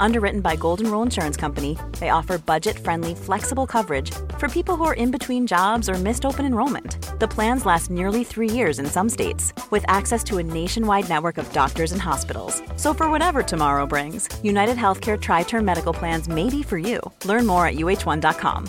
Underwritten by Golden Rule Insurance Company, they offer budget friendly, flexible coverage for people who are in between jobs or missed open enrollment. The plans last nearly three years in some states, with access to a nationwide network of doctors and hospitals. So, for whatever tomorrow brings, United Healthcare Tri Term Medical Plans may be for you. Learn more at uh1.com.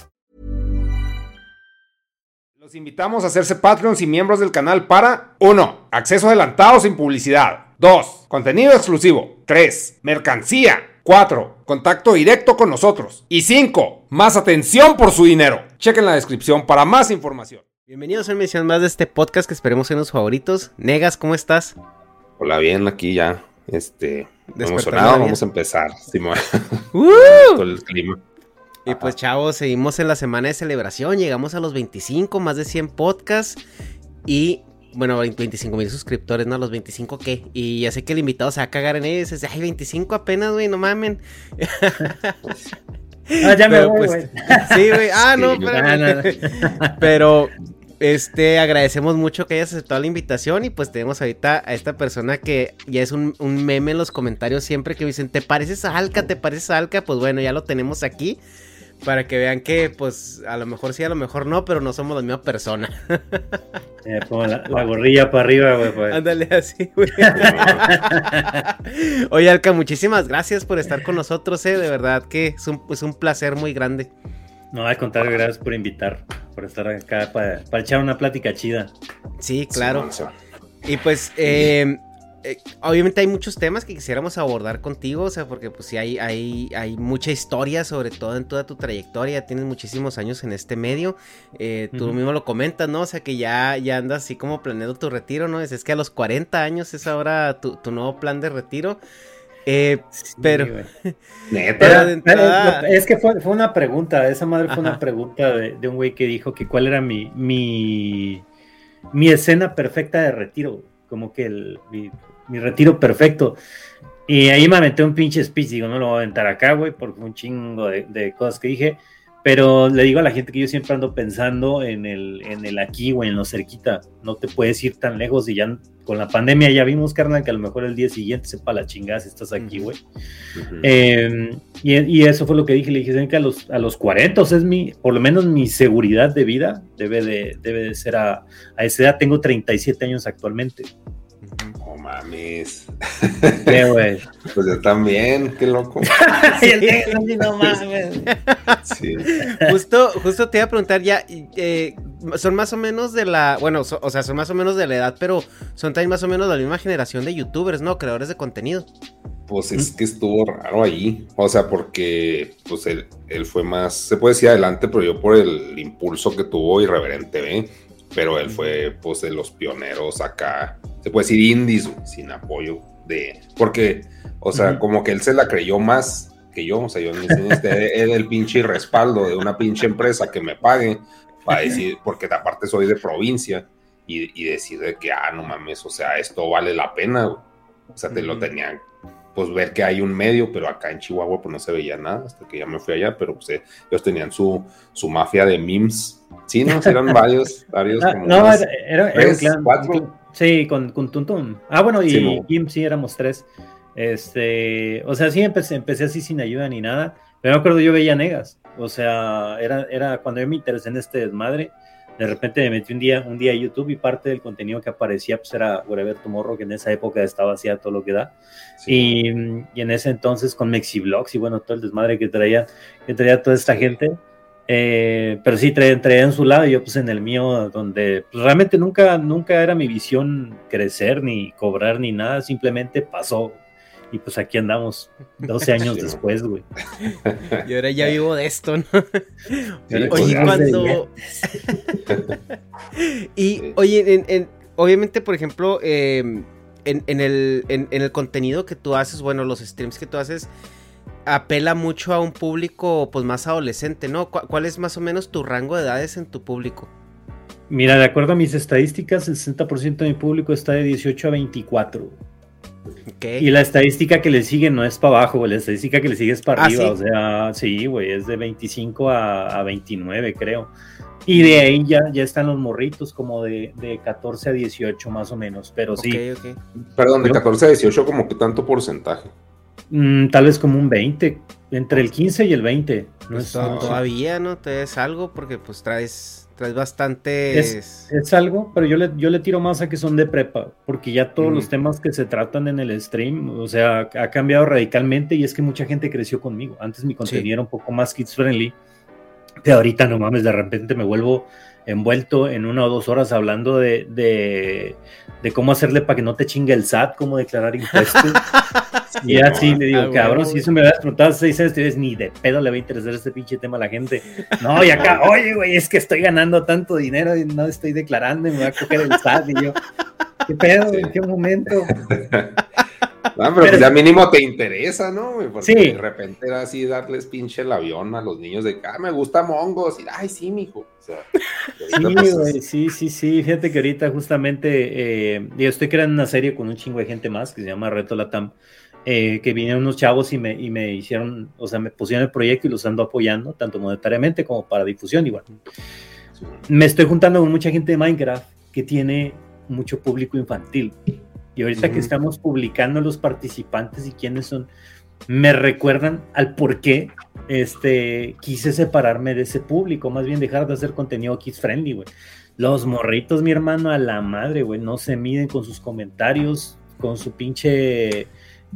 Los invitamos a hacerse Patreons y miembros del canal para 1. Acceso adelantado sin publicidad. 2. Contenido exclusivo. 3. Mercancía. 4. Contacto directo con nosotros. Y 5. Más atención por su dinero. Chequen la descripción para más información. Bienvenidos a una emisión más de este podcast que esperemos sean los favoritos. Negas, ¿cómo estás? Hola, bien, aquí ya. Este, emocionado, vamos a empezar. Simón. ¡Uh! Todo el clima. Y pues chavos, seguimos en la semana de celebración, llegamos a los 25, más de 100 podcasts y bueno, 25 mil suscriptores, ¿no? Los 25 qué. Y ya sé que el invitado se va a cagar en ellos, dice, ay, 25 apenas, güey, no mamen. Ah, ya me Pero, voy, pues, güey. Sí, güey, ah, no, Sí, espérame. Pero este agradecemos mucho que hayas aceptado la invitación y pues tenemos ahorita a esta persona que ya es un, un meme en los comentarios siempre que dicen, ¿te pareces a Alca? ¿Te pareces a Alca? Pues bueno, ya lo tenemos aquí. Para que vean que, pues, a lo mejor sí, a lo mejor no, pero no somos la misma persona. Eh, pongo la, la gorrilla para arriba, güey. pues. Ándale así, güey. Oye, Alca, muchísimas gracias por estar con nosotros, eh. De verdad que es un, es un placer muy grande. No, al contrario, gracias por invitar, por estar acá para, para echar una plática chida. Sí, claro. Y pues, eh, eh, obviamente hay muchos temas que quisiéramos abordar contigo, o sea, porque pues sí hay, hay, hay mucha historia, sobre todo en toda tu trayectoria, tienes muchísimos años en este medio, eh, tú mismo lo comentas, ¿no? O sea, que ya, ya andas así como planeando tu retiro, ¿no? Es, es que a los 40 años es ahora tu, tu nuevo plan de retiro. Eh, pero, Sí, de entrada- es que fue, fue una pregunta, esa madre fue Ajá. una pregunta de, de un güey que dijo que cuál era mi, mi, mi escena perfecta de retiro, como que el, mi, retiro perfecto. Y ahí me aventé un pinche speech, digo, no lo voy a aventar acá, güey, porque un chingo de, de cosas que dije, pero le digo a la gente que yo siempre ando pensando en el, en el aquí, güey, en lo cerquita, no te puedes ir tan lejos y ya con la pandemia ya vimos, carnal, que a lo mejor el día siguiente sepa la chingada si estás aquí, güey. Eh, y, y eso fue lo que dije. Le dije, "¿Saben que a los, a los 40, o sea, es mi, por lo menos mi seguridad de vida debe de, debe de ser a, a esa edad. Tengo 37 años actualmente. Mames. Eh, güey. Pues yo también, qué loco. no mames. Sí. justo, justo te iba a preguntar ya, eh, son más o menos de la, bueno, so- o sea, son más o menos de la edad, pero son también más o menos la misma generación de youtubers, ¿no? Creadores de contenido. Pues es que estuvo raro ahí. O sea, porque pues él, él fue más, se puede decir adelante, pero yo por el impulso que tuvo irreverente, ¿ve? Pero él fue pues de los pioneros acá. Se puede decir indies, sin apoyo de. Porque, o sea, como que él se la creyó más que yo. O sea, yo necesito este, el pinche respaldo de una pinche empresa que me pague para decir, porque aparte soy de provincia y, y decir de que, ah, no mames, o sea, esto vale la pena, güey. O sea, te lo tenían, pues ver que hay un medio, pero acá en Chihuahua pues no se veía nada hasta que ya me fui allá, pero pues eh, ellos tenían su, su mafia de memes. Sí, no, Sí, eran varios, varios Ah, como no, unos era, era- era un tres, clan. cuatro. Sí, con, con Tuntun. Ah, bueno, y Sí. Jim sí éramos tres. Este, o sea, sí empecé, empecé así sin ayuda ni nada. Pero me acuerdo, yo veía negas. O sea, era, era cuando yo me interesé en este desmadre, de repente me metí un día, un día a YouTube y parte del contenido que aparecía pues era Whatever Tomorrow, que en esa época estaba así a todo lo que da. Y, y, en ese entonces con Mexiblogs y bueno, todo el desmadre que traía, que traía toda esta gente. Eh, pero sí, traía, traía, en su lado y yo pues en el mío, donde pues, realmente nunca, nunca era mi visión crecer, ni cobrar, ni nada, simplemente pasó. Y pues aquí andamos 12 años después, güey. Y ahora ya vivo de esto, ¿no? oye, cuando. y, oye, en, obviamente, por ejemplo, em, en, en, el, en, el contenido que tú haces, bueno, los streams que tú haces, apela mucho a un público pues más adolescente, ¿no? ¿Cuál es más o menos tu rango de edades en tu público? Mira, de acuerdo a mis estadísticas, el 60% de mi público está de 18 a 24. Y la estadística que le sigue no es para abajo, La estadística que le sigue es para ¿Ah, arriba. O sea, sí, güey, es de 25 a, 29, creo. Y de ahí ya, ya están los morritos, como de, de 14 a 18 más o menos. Pero sí. Perdón, de 14 a 18, como que tanto porcentaje. Mm, tal vez como un 20, entre el 15 y el 20. No pues todavía, ¿no? Te es algo porque pues traes Traes bastante. Es, algo, pero yo le, yo le tiro más a que son de prepa, porque ya todos los temas que se tratan en el stream, o sea, ha cambiado radicalmente y es que mucha gente creció conmigo. Antes mi contenido era un poco más kids friendly, que ahorita no mames, de repente me vuelvo envuelto en una o dos horas hablando de, de, cómo hacerle para que no te chingue el SAT, cómo declarar impuestos. y así le digo, ah, cabrón, si eso me a preguntado seis años, ni de pedo le va a interesar este pinche tema a la gente. No, y acá, oye, güey, es que estoy ganando tanto dinero y no estoy declarando y me va a coger el SAT. Y yo, ¿qué pedo? ¿En qué momento? Pero, pues ya mínimo te interesa, ¿no? Porque de repente era así darles pinche el avión a los niños de, ah, me gusta Mongos, y ay, sí, mijo. O sea, sí, pues, sí, sí, sí, fíjate que ahorita justamente eh, yo estoy creando una serie con un chingo de gente más que se llama Reto Latam, eh, que vinieron unos chavos y me, y me hicieron, o sea, me pusieron el proyecto y los ando apoyando, tanto monetariamente como para difusión igual. Me estoy juntando con mucha gente de Minecraft que tiene mucho público infantil. Y ahorita que estamos publicando los participantes y quiénes son, me recuerdan al por qué este, quise separarme de ese público, más bien dejar de hacer contenido kids friendly, güey. Los morritos, mi hermano, a la madre, güey, no se miden con sus comentarios, con su pinche,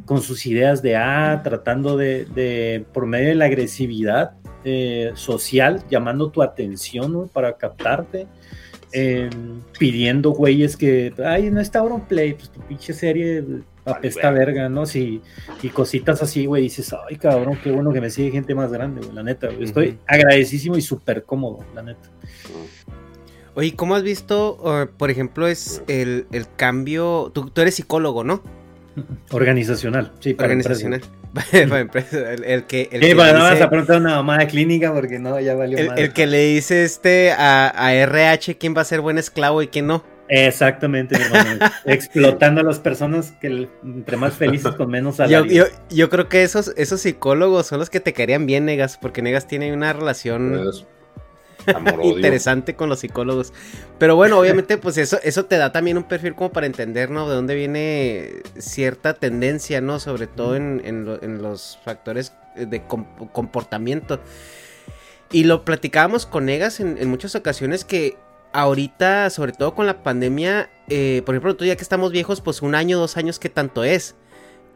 con sus ideas de, ah, tratando de, de por medio de la agresividad eh, social, llamando tu atención, para captarte Em, pidiendo güeyes que, ay, no está Play, pues tu pinche serie apesta verga, ¿no? Sí, y cositas así, güey, dices, ay, cabrón, qué bueno que me sigue gente más grande, güey, la neta, Estoy agradecidísimo y súper cómodo, la neta. Oye, ¿cómo has visto, por ejemplo, es el, cambio, tú, tú, eres psicólogo, ¿no? Organizacional, sí, organizacional. el, que. El que bueno, a preguntar una mamá de clínica porque no, ya valió el, el que le dice este a, a, RH quién va a ser buen esclavo y quién no. Exactamente, explotando a las personas que entre más felices con menos salario. Yo, yo, creo que esos, esos psicólogos son los que te querían bien, Negas, porque Negas tiene una relación pues, interesante con los psicólogos. Pero bueno, obviamente, pues eso, eso te da también un perfil como para entender, ¿no? De dónde viene cierta tendencia, ¿no? Sobre todo en, los factores de comportamiento. Y lo platicábamos con Egas en, muchas ocasiones que ahorita, sobre todo con la pandemia, eh, por ejemplo, tú ya que estamos viejos, pues un año, dos años, ¿qué tanto es?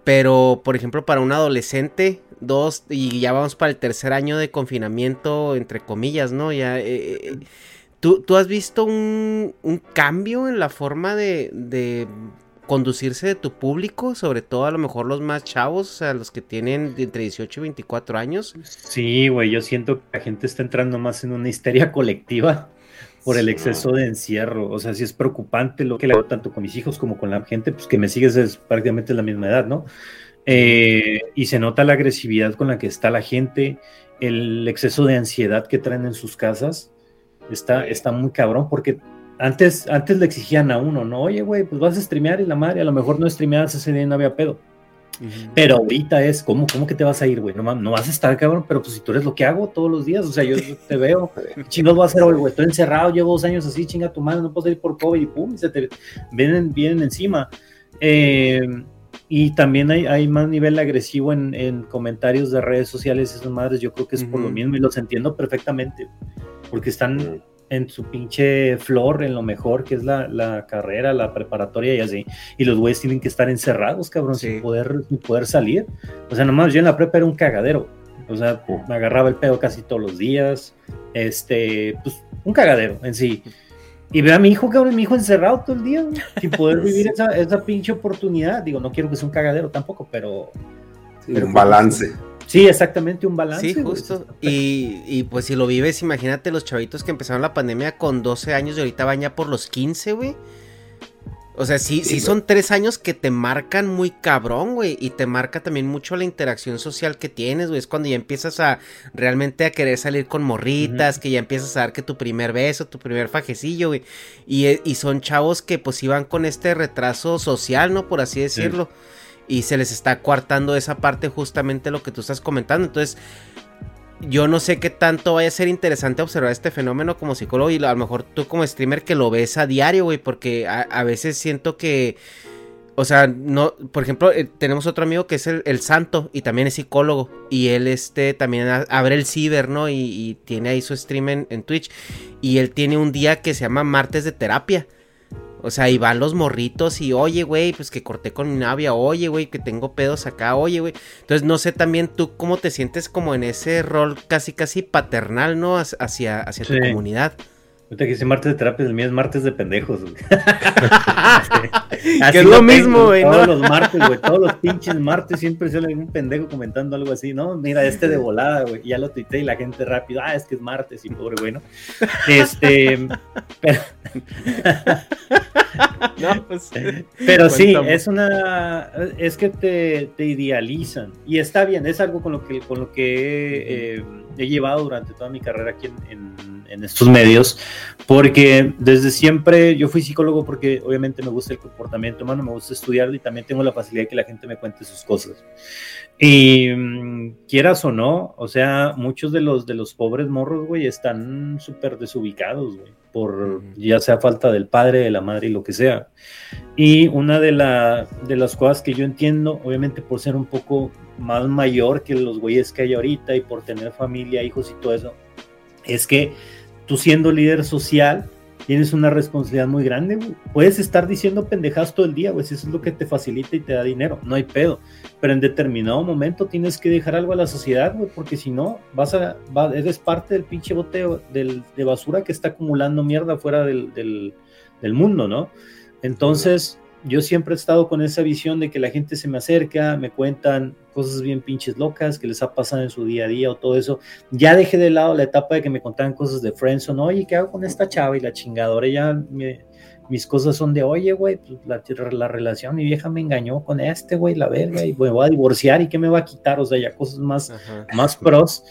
Pero, por ejemplo, para un adolescente, dos, y ya vamos para el tercer año de confinamiento, entre comillas, ¿no? Ya, eh, eh, ¿tú, ¿tú, has visto un, cambio en la forma de, conducirse de tu público, sobre todo a lo mejor los más chavos, o sea, los que tienen entre 18 y 24 años? Sí, güey, yo siento que la gente está entrando más en una histeria colectiva por el exceso de encierro. O sea, sí es preocupante lo que le hago tanto con mis hijos como con la gente, pues que me sigues es prácticamente la misma edad, ¿no? Eh, y se nota la agresividad con la que está la gente, el exceso de ansiedad que traen en sus casas. Está, está muy cabrón porque antes, antes le exigían a uno, ¿no? Oye, güey, pues vas a streamear y la madre, a lo mejor no streameabas ese día no había pedo. Pero ahorita es, ¿cómo, ¿cómo que te vas a ir, güey? No, no vas a estar, cabrón, pero pues si tú eres lo que hago todos los días, o sea, yo te veo, chingos voy a hacer hoy, güey? Estoy encerrado, llevo dos años así, chinga tu madre, no puedo salir por COVID y pum, se te vienen, vienen encima. Eh, Y también hay, hay más nivel agresivo en, en comentarios de redes sociales, esas madres, yo creo que es por lo Ujú. mismo y los entiendo perfectamente, porque están en su pinche flor, en lo mejor que es la, la carrera, la preparatoria y así. Y los güeyes tienen que estar encerrados, cabrón, Sí. sin, poder, sin poder salir. O sea, nomás yo en la prepa era un cagadero. O sea, me agarraba el pedo casi todos los días. Este, pues, un cagadero en sí. Y ve a mi hijo, cabrón, mi hijo encerrado todo el día, güey, sin poder vivir esa, esa pinche oportunidad. Digo, no quiero que sea un cagadero tampoco, pero Sí, Pero un pues, balance. sí, exactamente un balance. Sí, justo. Y, y pues si lo vives, imagínate los chavitos que empezaron la pandemia con 12 años y ahorita van ya por los 15, güey. O sea, sí, sí, Sí, son tres años que te marcan muy cabrón, güey. Y te marca también mucho la interacción social que tienes, güey. Es cuando ya empiezas a realmente a querer salir con morritas, que ya empiezas a dar que tu primer beso, tu primer fajecillo, güey. Y, eh, y son chavos que pues iban con este retraso social, ¿no? Por así decirlo. Y se les está coartando esa parte justamente lo que tú estás comentando. Entonces, yo no sé qué tanto vaya a ser interesante observar este fenómeno como psicólogo y a lo mejor tú como streamer que lo ves a diario, güey, porque a, veces siento que, o sea, no, por ejemplo, eh, tenemos otro amigo que es el, el Santo y también es psicólogo y él este también abre el ciber, ¿no? Y, tiene ahí su stream en Twitch y él tiene un día que se llama martes de terapia. O sea, y van los morritos y, oye, güey, pues que corté con mi novia, oye, güey, que tengo pedos acá, oye, güey. Entonces, no sé también tú cómo te sientes como en ese rol casi, casi paternal, ¿no? Hacia, hacia, tu comunidad. Ahorita que hice martes de terapia, el mío es martes de pendejos, güey. Que es lo mismo, güey, ¿no? Todos los martes, güey. Todos los pinches martes siempre sale algún pendejo comentando algo así, ¿no? Mira, este de volada, güey. Ya lo tuiteé y la gente rápido, ah, es que es martes y pobre, güey, ¿no? Este. Pero, No, pues. pero sí, es una. Es que te, te idealizan. Y está bien, es algo con lo que, con lo que eh, he llevado durante toda mi carrera aquí en, en- en estos medios. Porque desde siempre yo fui psicólogo porque obviamente me gusta el comportamiento humano, me gusta estudiarlo y también tengo la facilidad de que la gente me cuente sus cosas. Y mm, quieras o no, o sea, muchos de los de los pobres morros, güey, están súper desubicados, güey, por ya sea falta del padre, de la madre y lo que sea. Y una de, la, de las cosas que yo entiendo, obviamente por ser un poco más mayor que los güeyes que hay ahorita y por tener familia, hijos y todo eso, es que tú siendo líder social tienes una responsabilidad muy grande, güey. Puedes estar diciendo pendejadas todo el día, güey, si eso es lo que te facilita y te da dinero, no hay pedo. Pero en determinado momento tienes que dejar algo a la sociedad, güey, porque si no, vas a, va- eres parte del pinche bote del- de basura que está acumulando mierda fuera del, del, del mundo, ¿no? Entonces, yo siempre he estado con esa visión de que la gente se me acerca, me cuentan cosas bien pinches locas que les ha pasado en su día a día o todo eso. Ya dejé de lado la etapa de que me contaban cosas de Friendzone, oye, ¿qué hago con esta chava? Y la chingadora ya me- mis cosas son de, oye, güey, pues la, la relación, mi vieja me engañó con este, güey, la verga, y me voy a divorciar y qué me va a quitar, o sea, ya cosas más, Ajá. más pros.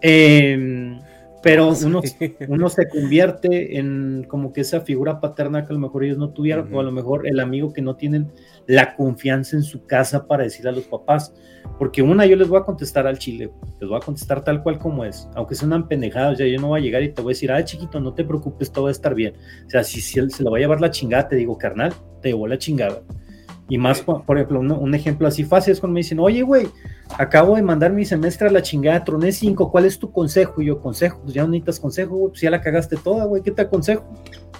Eh, pero uno, uno se convierte en como que esa figura paterna que a lo mejor ellos no tuvieron, o a lo mejor el amigo que no tienen la confianza en su casa para decirle a los papás. Porque una, yo les voy a contestar al chile, les voy a contestar tal cual como es, aunque sean pendejadas, ya yo no voy a llegar y te voy a decir, ah, chiquito, no te preocupes, todo va a estar bien. O sea, si, si él se lo va a llevar la chingada, te digo, carnal, te llevó la chingada. Y más, por ejemplo, un, un ejemplo así fácil es cuando me dicen, oye, güey, acabo de mandar mi semestre a la chingada, troné 5, ¿cuál es tu consejo? Y yo, consejo, pues ya no necesitas consejo, güey, pues ya la cagaste toda, güey, ¿qué te aconsejo?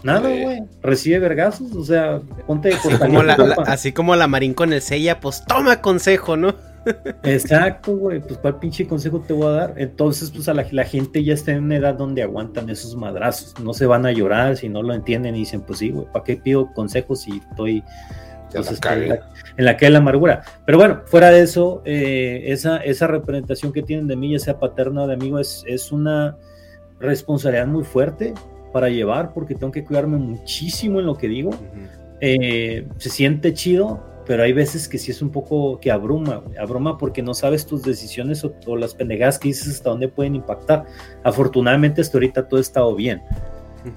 Nada, güey, recibe vergazos, o sea, ponte de Así como, la, la- así como la marín con el sella, pues toma consejo, ¿no? Exacto, güey, pues cuál pinche consejo te voy a dar. Entonces, pues a la, la gente ya está en una edad donde aguantan esos madrazos, no se van a llorar si no lo entienden y dicen, pues sí, güey, ¿para qué pido consejos si estoy Pues, la en, la, en la que es la amargura? Pero bueno, fuera de eso, eh, esa, esa representación que tienen de mí, ya sea paterna o de amigo, es, es una responsabilidad muy fuerte para llevar porque tengo que cuidarme muchísimo en lo que digo eh, se siente chido, pero hay veces que sí es un poco que abruma, abruma porque no sabes tus decisiones o, o las pendejadas que dices hasta dónde pueden impactar. Afortunadamente hasta ahorita todo ha estado bien.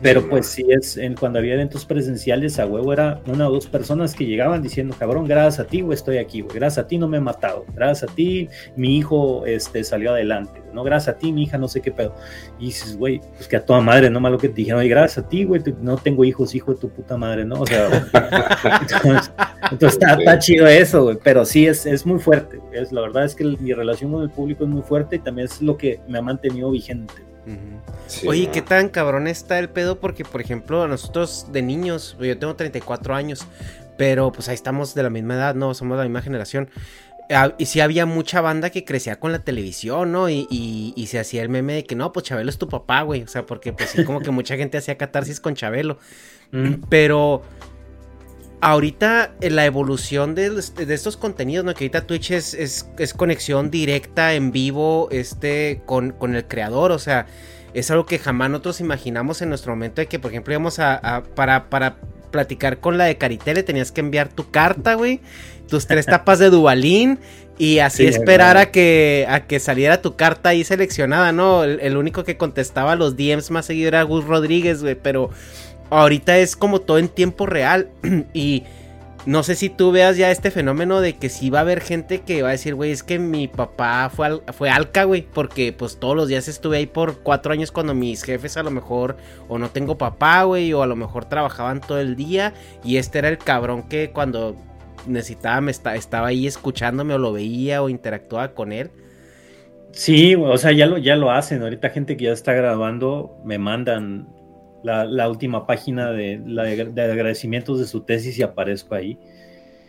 Pero pues sí es, en, cuando había eventos presenciales a huevo era una o dos personas que llegaban diciendo, cabrón, gracias a ti, güey, estoy aquí, güey, gracias a ti no me he matado, gracias a ti mi hijo este, salió adelante, no, gracias a ti mi hija no sé qué pedo. Y dices, güey, pues que a toda madre, no malo que te dijeron, oye, gracias a ti, güey, no tengo hijos, hijo de tu puta madre, ¿no? O sea, entonces, está, chido eso, güey, pero sí es, es muy fuerte, es, la verdad es que mi relación con el público es muy fuerte y también es lo que me ha mantenido vigente. Oye, ¿qué tan cabrón está el pedo? Porque, por ejemplo, nosotros de niños, yo tengo 34 años, pero pues ahí estamos de la misma edad, ¿no? Somos de la misma generación. Ah, y sí había mucha banda que crecía con la televisión, ¿no? Y, y, se hacía el meme de que no, pues Chabelo es tu papá, güey. O sea, porque pues sí, como que mucha gente hacía catarsis con Chabelo. Pero ahorita eh, la evolución de, estos contenidos, ¿no? Que ahorita Twitch es, es, conexión directa, en vivo, este, con, con, el creador, o sea, es algo que jamás nosotros imaginamos en nuestro momento de que, por ejemplo, íbamos a, para, para platicar con la de Caritele, tenías que enviar tu carta, güey, tus tres tapas de Dubalín. Y así esperar a que, a que saliera tu carta ahí seleccionada, ¿no? El, el, único que contestaba los DMs más seguido era Gus Rodríguez, güey. Pero ahorita es como todo en tiempo real. y no sé si tú veas ya este fenómeno de que sí va a haber gente que va a decir, güey, es que mi papá fue, fue alca, güey. Porque pues todos los días estuve ahí por cuatro años cuando mis jefes a lo mejor o no tengo papá, güey, o a lo mejor trabajaban todo el día. Y este era el cabrón que cuando necesitaba me estaba ahí escuchándome o lo veía o interactuaba con él. Sí, o sea, ya lo, ya lo hacen. Ahorita gente que ya está grabando me mandan la, última página de, de, agradecimientos de su tesis y aparezco ahí.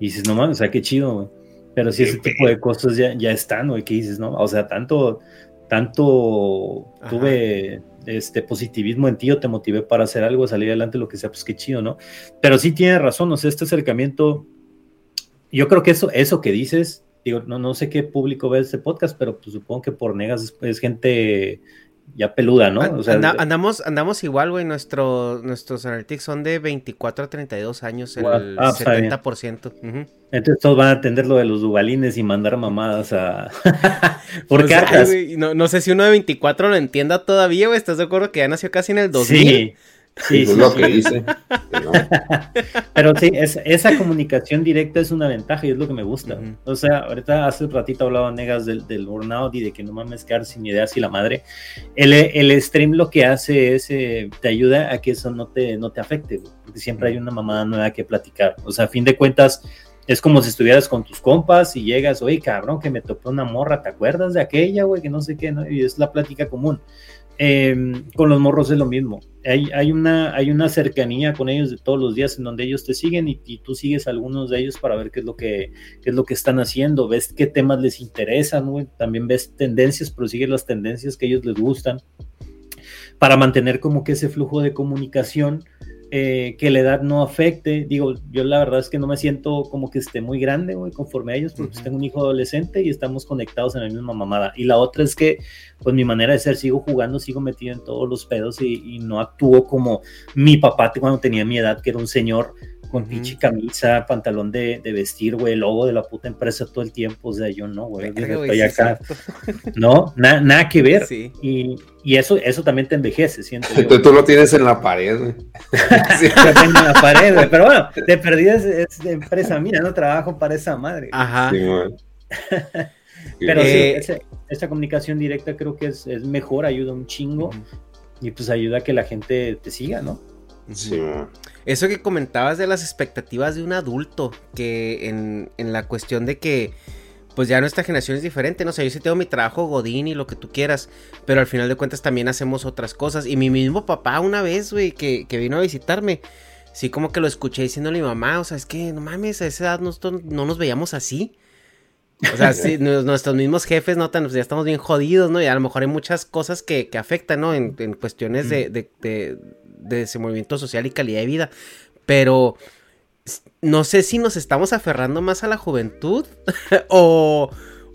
Y dices, no mames, o sea, qué chido, Pero si ese tipo de cosas ya, ya están, güey, ¿qué dices, no? O sea, tanto, tanto tuve este positivismo en ti o te motivé para hacer algo, salir adelante, lo que sea, pues qué chido, ¿no? Pero sí tiene razón, o sea, este acercamiento, yo creo que eso, eso que dices, digo, no, no sé qué público ve este podcast, pero pues supongo que por negas es gente ya peluda, ¿no? andamos, andamos igual, güey. Nuestro, nuestros analytics son de 24 a 32 años, el 70%. Ah, Entonces todos van a atender lo de los dubalines y mandar mamadas a... por pues, cartas. no, sé si uno de 24 lo entienda todavía, güey. ¿Estás de acuerdo que ya nació casi en el 2000? Sí. Sí, sí, lo que dice. Pero sí, esa comunicación directa es una ventaja y es lo que me gusta. O sea, ahorita hace un ratito hablaba Negas del, del, burnout y de que no mames quedar sin ideas y la madre. El, el stream lo que hace es, eh, te ayuda a que eso no te, no te afecte, porque siempre hay una mamada nueva que platicar. O sea, a fin de cuentas, es como si estuvieras con tus compas y llegas, oye, cabrón, que me topé una morra, ¿te acuerdas de aquella, güey? Que no sé qué, ¿no? Y es la plática común. Em, con los morros es lo mismo. Hay, una, hay una cercanía con ellos de todos los días en donde ellos te siguen y, tú sigues a algunos de ellos para ver qué es lo que, es lo que están haciendo, ves qué temas les interesan, también ves tendencias, pero sigues las tendencias que a ellos les gustan para mantener como que ese flujo de comunicación eh, que la edad no afecte. Digo, yo la verdad es que no me siento como que esté muy grande, güey, conforme a ellos, porque pues, tengo un hijo adolescente y estamos conectados en la misma mamada. Y la otra es que, pues mi manera de ser, sigo jugando, sigo metido en todos los pedos y, y no actúo como mi papá cuando tenía mi edad, que era un señor con pinche camisa, pantalón de, vestir, güey, el logo de la puta empresa todo el tiempo, o sea, yo no, güey, estoy acá. No, nada que ver. Y, eso, eso también te envejece, siento yo. Tú lo tienes en la pared, güey. sí, en la pared, güey, pero bueno, de perdida es, de empresa mía, no trabajo para esa madre. Ajá. pero sí, eh, esa, comunicación directa creo que es, mejor, ayuda un chingo y pues ayuda a que la gente te siga, ¿no? Sí, eso que comentabas de las expectativas de un adulto, que en, la cuestión de que pues ya nuestra generación es diferente, no sé, yo sí tengo mi trabajo godín y lo que tú quieras, pero al final de cuentas también hacemos otras cosas. Y mi mismo papá una vez, güey, que, vino a visitarme, sí como que lo escuché diciéndole a mi mamá, o sea, es que no mames, a esa edad nosotros no nos veíamos así. O sea, sí, nuestros mismos jefes, ¿no? Pues ya estamos bien jodidos, ¿no? Y a lo mejor hay muchas cosas que, afectan, ¿no? En, cuestiones de, de ese movimiento social y calidad de vida. Pero no sé si nos estamos aferrando más a la juventud o,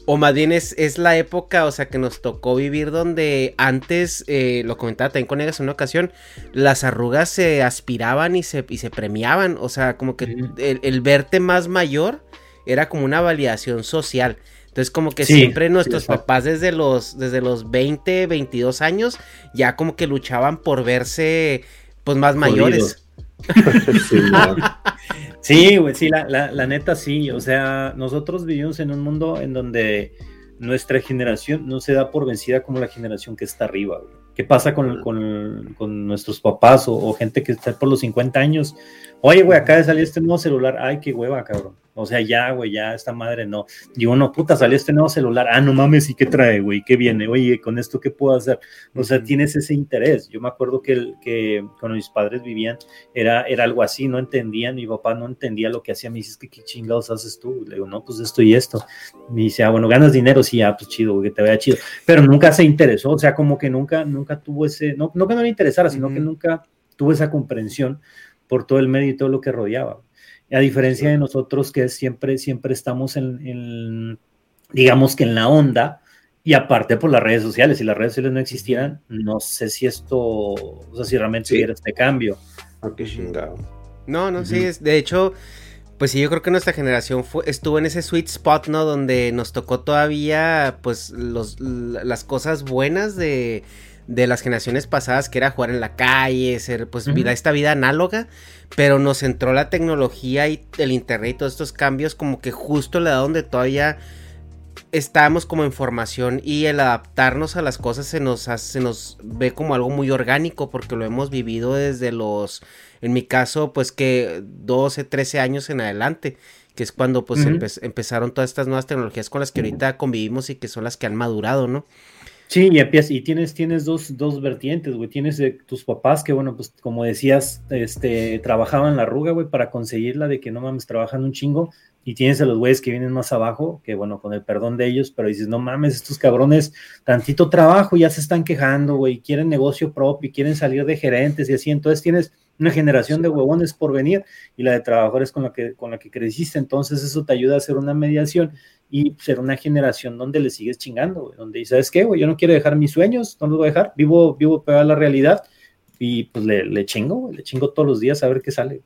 o más bien es, es, la época, o sea, que nos tocó vivir donde antes, eh, lo comentaba también con ellas en una ocasión, las arrugas se aspiraban y se, y se premiaban, o sea, como que el, verte más mayor era como una validación social. Entonces como que siempre nuestros papás desde los, desde los 20, 22 años ya como que luchaban por verse pues más mayores. sí, güey, sí, la, la, la neta sí. O sea, nosotros vivimos en un mundo en donde nuestra generación no se da por vencida como la generación que está arriba. Güey. ¿Qué pasa con, con, con nuestros papás o, o, gente que está por los 50 años? Oye, güey, acaba de salir este nuevo celular. Ay, qué hueva, cabrón. O sea, ya, güey, ya esta madre no. Digo, no, puta, salió este nuevo celular. Ah, no mames, ¿y qué trae, güey? ¿Qué viene? Oye, ¿con esto qué puedo hacer? O sea, tienes ese interés. Yo me acuerdo que, el, que cuando mis padres vivían, era, era algo así, no entendían. Mi papá no entendía lo que hacía. Me dice, ¿qué chingados haces tú? Le digo, no, pues esto y esto. Me dice, ah, bueno, ganas dinero, sí, ah, pues chido, güey, que te vaya chido. Pero nunca se interesó, o sea, como que nunca, nunca tuvo ese, no, no que no le interesara, sino uh -huh. que nunca tuvo esa comprensión por todo el medio y todo lo que rodeaba a diferencia de nosotros que siempre, siempre estamos en, en, digamos que en la onda, y aparte por las redes sociales, si las redes sociales no existieran, no sé si esto, o sea, si realmente sí. hubiera este cambio. Ah, qué chingado. No, no, uh -huh. sí, es, de hecho, pues sí, yo creo que nuestra generación fue, estuvo en ese sweet spot, ¿no? Donde nos tocó todavía, pues, los, las cosas buenas de de las generaciones pasadas, que era jugar en la calle, ser pues uh -huh. vida, esta vida análoga, pero nos entró la tecnología y el internet y todos estos cambios como que justo la donde todavía estábamos como en formación y el adaptarnos a las cosas se nos, se nos ve como algo muy orgánico porque lo hemos vivido desde los, en mi caso, pues que 12, 13 años en adelante que es cuando pues uh -huh. empe empezaron todas estas nuevas tecnologías con las que ahorita convivimos y que son las que han madurado, ¿no? Sí, y, empiezas, y tienes, tienes dos, dos vertientes, güey. Tienes de tus papás que, bueno, pues como decías, este, trabajaban la arruga, güey, para conseguirla de que no mames, trabajan un chingo. Y tienes a los güeyes que vienen más abajo, que bueno, con el perdón de ellos, pero dices, no mames, estos cabrones, tantito trabajo, ya se están quejando, güey, quieren negocio propio, quieren salir de gerentes y así. Entonces tienes una generación de huevones por venir y la de trabajadores con la que, con la que creciste. Entonces eso te ayuda a hacer una mediación y ser una generación donde le sigues chingando, güey, donde dices, ¿sabes qué, güey? Yo no quiero dejar mis sueños, no los voy a dejar, vivo, vivo pegado a la realidad y pues le, le chingo, güey, le chingo todos los días a ver qué sale.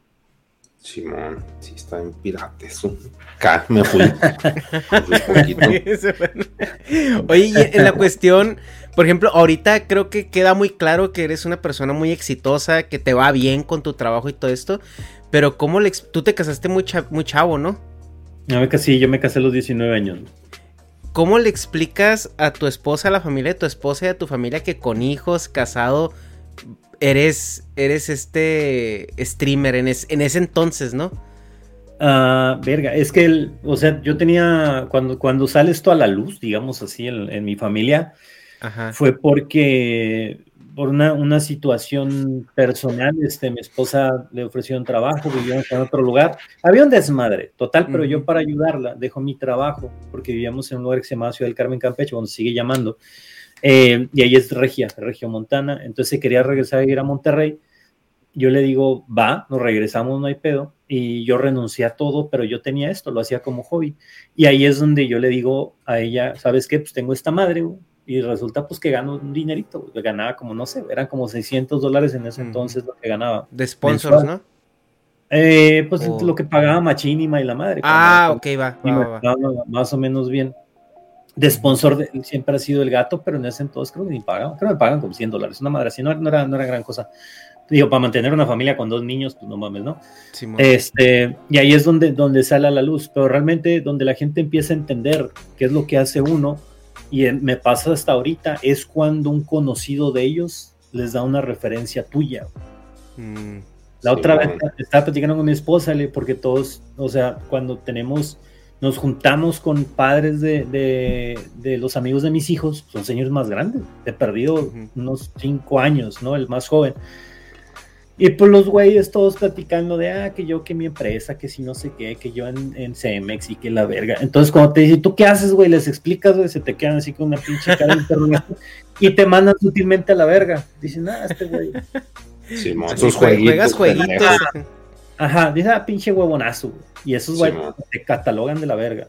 Simón, sí está en pirate eso. Acá me fui. Oye, en la cuestión, por ejemplo, ahorita creo que queda muy claro que eres una persona muy exitosa, que te va bien con tu trabajo y todo esto, pero ¿cómo le, tú te casaste muy, cha, muy chavo, ¿no? A ver, sí, yo me casé a los 19 años. ¿Cómo le explicas a tu esposa, a la familia de tu esposa y a tu familia que con hijos, casado, eres, eres este streamer en, es, en ese entonces, ¿no? Uh, verga, es que, el, o sea, yo tenía, cuando, cuando sale esto a la luz, digamos así, en, en mi familia, Ajá. fue porque por una, una, situación personal, este, mi esposa le ofreció un trabajo, vivíamos en otro lugar, había un desmadre, total, pero uh -huh. yo para ayudarla dejo mi trabajo, porque vivíamos en un lugar que se llama Ciudad del Carmen Campeche, donde sigue llamando, eh, y ahí es Regia, Regio Montana, entonces quería regresar a ir a Monterrey, yo le digo, va, nos regresamos, no hay pedo, y yo renuncié a todo, pero yo tenía esto, lo hacía como hobby, y ahí es donde yo le digo a ella, ¿sabes qué? Pues tengo esta madre, y resulta pues que gano un dinerito, ganaba como, no sé, eran como 600 dólares en ese entonces lo que ganaba. De sponsors, mensual. ¿no? Eh, pues oh. lo que pagaba Machinima y la madre. Ah, ok, va, va, va, va, Más o menos bien. De sponsor de, siempre ha sido el gato, pero en ese entonces creo que ni pagaban, creo que me pagan como 100 dólares, una madre así, no, no, era, no era gran cosa. Digo, para mantener una familia con dos niños, pues no mames, ¿no? Sí, este, y ahí es donde, donde sale a la luz, pero realmente donde la gente empieza a entender qué es lo que hace uno, y me pasa hasta ahorita, es cuando un conocido de ellos les da una referencia tuya. Mm, la sí, otra vez estaba platicando con mi esposa, porque todos, o sea, cuando tenemos, nos juntamos con padres de, de, de los amigos de mis hijos, son señores más grandes, he perdido uh -huh. unos cinco años, ¿no? El más joven. Y pues los güeyes todos platicando de, ah, que yo, que mi empresa, que si no sé qué, que yo en, en CMX y que la verga. Entonces cuando te dicen, ¿tú qué haces, güey? Les explicas, güey, se te quedan así con una pinche cara de y te mandan sutilmente a la verga. Dicen, ah, este güey. Sí, man, sus jueguitos. Juegas jueguitos. Ajá, dice, ah, pinche huevonazo. Güey. Y esos güeyes sí, te catalogan de la verga.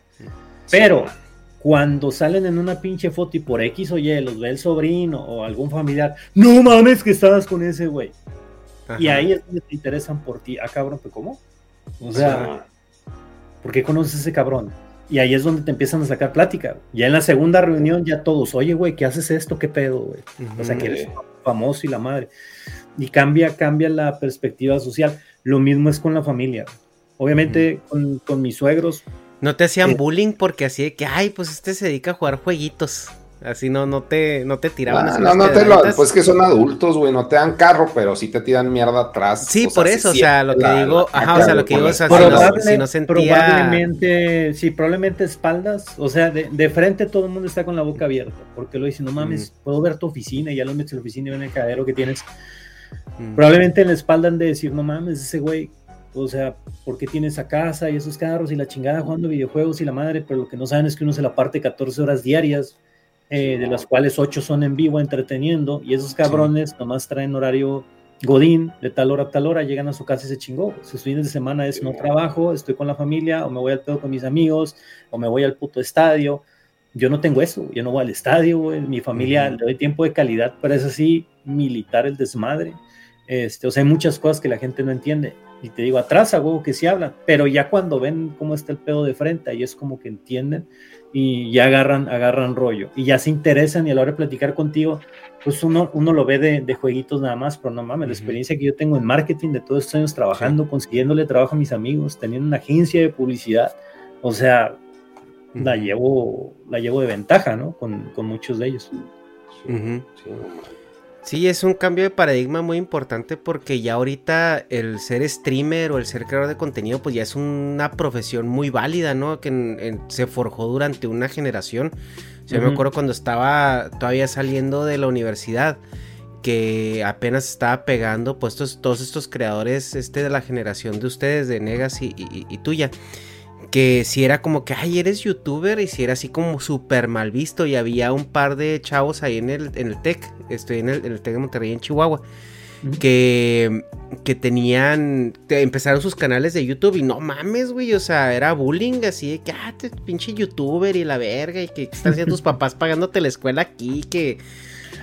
Pero... Sí, cuando salen en una pinche foto y por X o Y los ve el sobrino o algún familiar, no mames que estabas con ese güey. Ajá. Y ahí es donde te interesan por ti. Ah, cabrón, ¿pero cómo? O sea, sí. ¿por qué conoces a ese cabrón? Y ahí es donde te empiezan a sacar plática. Ya en la segunda reunión, ya todos, oye, güey, ¿qué haces esto? ¿Qué pedo, güey? Uh -huh. O sea, que eres famoso y la madre. y cambia, cambia la perspectiva social. Lo mismo es con la familia. Obviamente con, con mis suegros. ¿No te hacían bullying porque así de que, ay, pues este se dedica a jugar jueguitos? Así no, no te, no te tiraban. Ah, no, no te lo, pues que son adultos, güey, no te dan carro, pero sí te tiran mierda atrás. Sí, por eso, o sea, lo que digo, ajá, o sea, lo que digo es así, si no sentía... Probablemente, sí, probablemente espaldas, o sea, de, de, frente todo el mundo está con la boca abierta, porque lo dice, no mames, puedo ver tu oficina, y ya lo metes en la oficina y ven el cadero que tienes. Probablemente en la espalda han de decir, no mames, ese güey, o sea, ¿por qué tiene esa casa y esos carros y la chingada jugando videojuegos y la madre? Pero lo que no saben es que uno se la parte 14 horas diarias eh, de las cuales ocho son en vivo entreteniendo, y esos cabrones nomás traen horario Godín, de tal hora a tal hora, llegan a su casa y se chingó. Sus fines de semana es no trabajo, estoy con la familia, o me voy al pedo con mis amigos, o me voy al puto estadio. Yo no tengo eso, yo no voy al estadio, mi familia le doy tiempo de calidad, pero es así militar el desmadre. Este, o sea, hay muchas cosas que la gente no entiende. Y te digo, atrás a huevo que sí hablan, pero ya cuando ven cómo está el pedo de frente, ahí es como que entienden y ya agarran, agarran rollo. Y ya se interesan y a la hora de platicar contigo, pues uno, uno lo ve de, de jueguitos nada más, pero no mames, la experiencia que yo tengo en marketing de todos estos años trabajando, consiguiéndole trabajo a mis amigos, teniendo una agencia de publicidad, o sea, la, llevo, la llevo de ventaja, ¿no? Con, con muchos de ellos. Sí, es un cambio de paradigma muy importante porque ya ahorita el ser streamer o el ser creador de contenido pues ya es una profesión muy válida, ¿no? Que se forjó durante una generación. Yo me acuerdo cuando estaba todavía saliendo de la universidad que apenas estaba pegando pues todos estos creadores este de la generación de ustedes, de Negas y, y tuya que si era como que, ay, eres youtuber, y si era así como súper mal visto, y había un par de chavos ahí en el, en el TEC, estoy en el, en el TEC de Monterrey, en Chihuahua, que, que tenían, empezaron sus canales de YouTube, y no mames, güey, o sea, era bullying, así de que, ah, te, pinche youtuber, y la verga, y que están haciendo tus papás pagándote la escuela aquí, que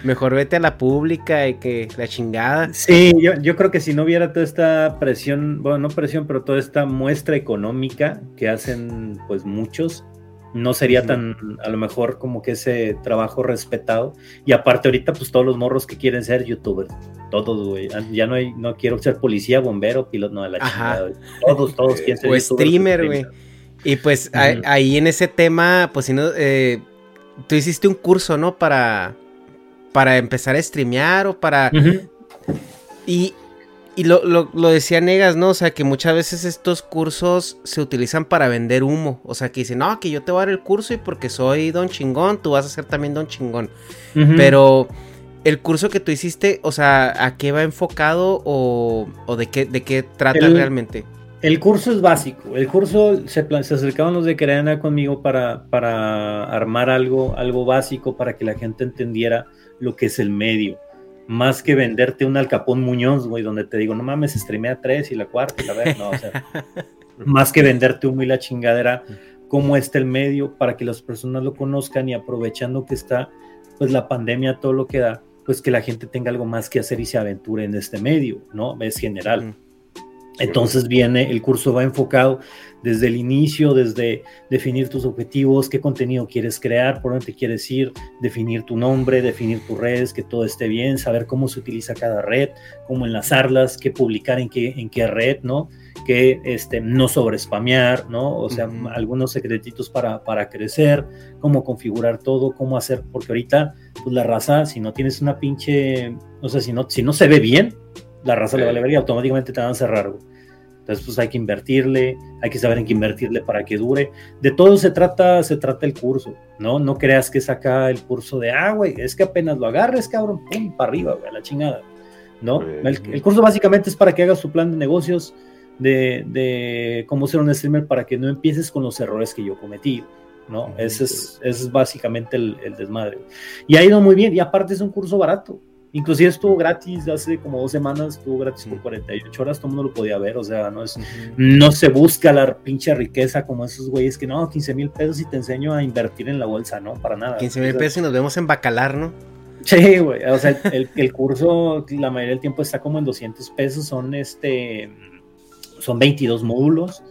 Mejor vete a la pública y que la chingada. Sí, yo, yo creo que si no hubiera toda esta presión, bueno, no presión, pero toda esta muestra económica que hacen pues muchos, no sería tan, a lo mejor, como que ese trabajo respetado. Y aparte, ahorita, pues todos los morros que quieren ser youtubers, todos, güey. Ya no hay, no quiero ser policía, bombero, piloto, no, de la chingada. Todos, todos quieren ser O streamer, güey. Y pues ahí en ese tema, pues si no, eh, tú hiciste un curso, ¿no? Para, para empezar a streamear o para... Y, y lo, lo, lo, decía Negas, ¿no? O sea, que muchas veces estos cursos se utilizan para vender humo. O sea, que dicen, no, que yo te voy a dar el curso y porque soy don chingón, tú vas a ser también don chingón. Pero el curso que tú hiciste, o sea, ¿a qué va enfocado o, o de, qué, de qué trata realmente? El curso es básico. El curso se, se acercaban los de Creana conmigo para, para armar algo, algo básico para que la gente entendiera lo que es el medio. Más que venderte un alcapón Muñoz, güey, donde te digo, no mames, streamea tres y la cuarta y la vez, no, o sea, más que venderte un y la chingadera, cómo está el medio para que las personas lo conozcan y aprovechando que está, pues la pandemia, todo lo que da, pues que la gente tenga algo más que hacer y se aventure en este medio, ¿no? Es general. Entonces viene, el curso va enfocado desde el inicio, desde definir tus objetivos, qué contenido quieres crear, por dónde te quieres ir, definir tu nombre, definir tus redes, que todo esté bien, saber cómo se utiliza cada red, cómo enlazarlas, qué publicar en qué, en qué red, ¿no? Que este, no sobre spamear, ¿no? O sea, algunos secretitos para, para crecer, cómo configurar todo, cómo hacer, porque ahorita, pues la raza, si no tienes una pinche, o sea, si no, si no se ve bien, la raza le vale ver y automáticamente te van a cerrar, Entonces, pues hay que invertirle, hay que saber en qué invertirle para que dure. De todo se trata, se trata el curso, ¿no? No creas que saca el curso de, ah, güey, es que apenas lo agarres, cabrón, pum, para arriba, güey, a la chingada, ¿no? El, curso básicamente es para que hagas tu plan de negocios, de, de, cómo ser un streamer para que no empieces con los errores que yo cometí, ¿no? Ese es, es básicamente el, el desmadre. Y ha ido muy bien, y aparte es un curso barato, Inclusive estuvo gratis hace como dos semanas, estuvo gratis por 48 horas, todo el mundo lo podía ver, o sea, no es, no se busca la pinche riqueza como esos güeyes que no, 15 mil pesos y te enseño a invertir en la bolsa, no, para nada. 15 mil pesos y nos vemos en Bacalar, ¿no? Sí, güey, o sea, el, el, curso la mayoría del tiempo está como en 200 pesos, son este, son 22 módulos,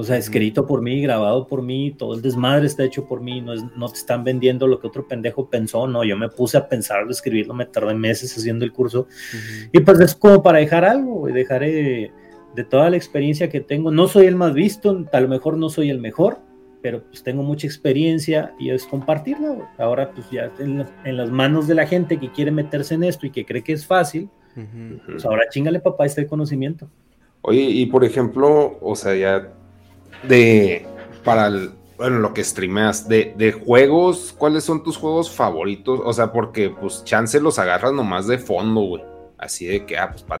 O sea, escrito por mí, grabado por mí, todo el desmadre está hecho por mí, no, es, no te están vendiendo lo que otro pendejo pensó, no, yo me puse a pensar, a escribirlo, me tardé meses haciendo el curso. Y pues es como para dejar algo, dejaré de toda la experiencia que tengo. No soy el más visto, a lo mejor no soy el mejor, pero pues tengo mucha experiencia y es compartirla. Ahora pues ya en, en, las manos de la gente que quiere meterse en esto y que cree que es fácil, pues ahora chingale papá este conocimiento. Oye, y por ejemplo, o sea, ya de para el, bueno, lo que streameas, de, de, juegos, ¿cuáles son tus juegos favoritos? O sea, porque pues chance los agarras nomás de fondo, güey. Así de que, ah, pues para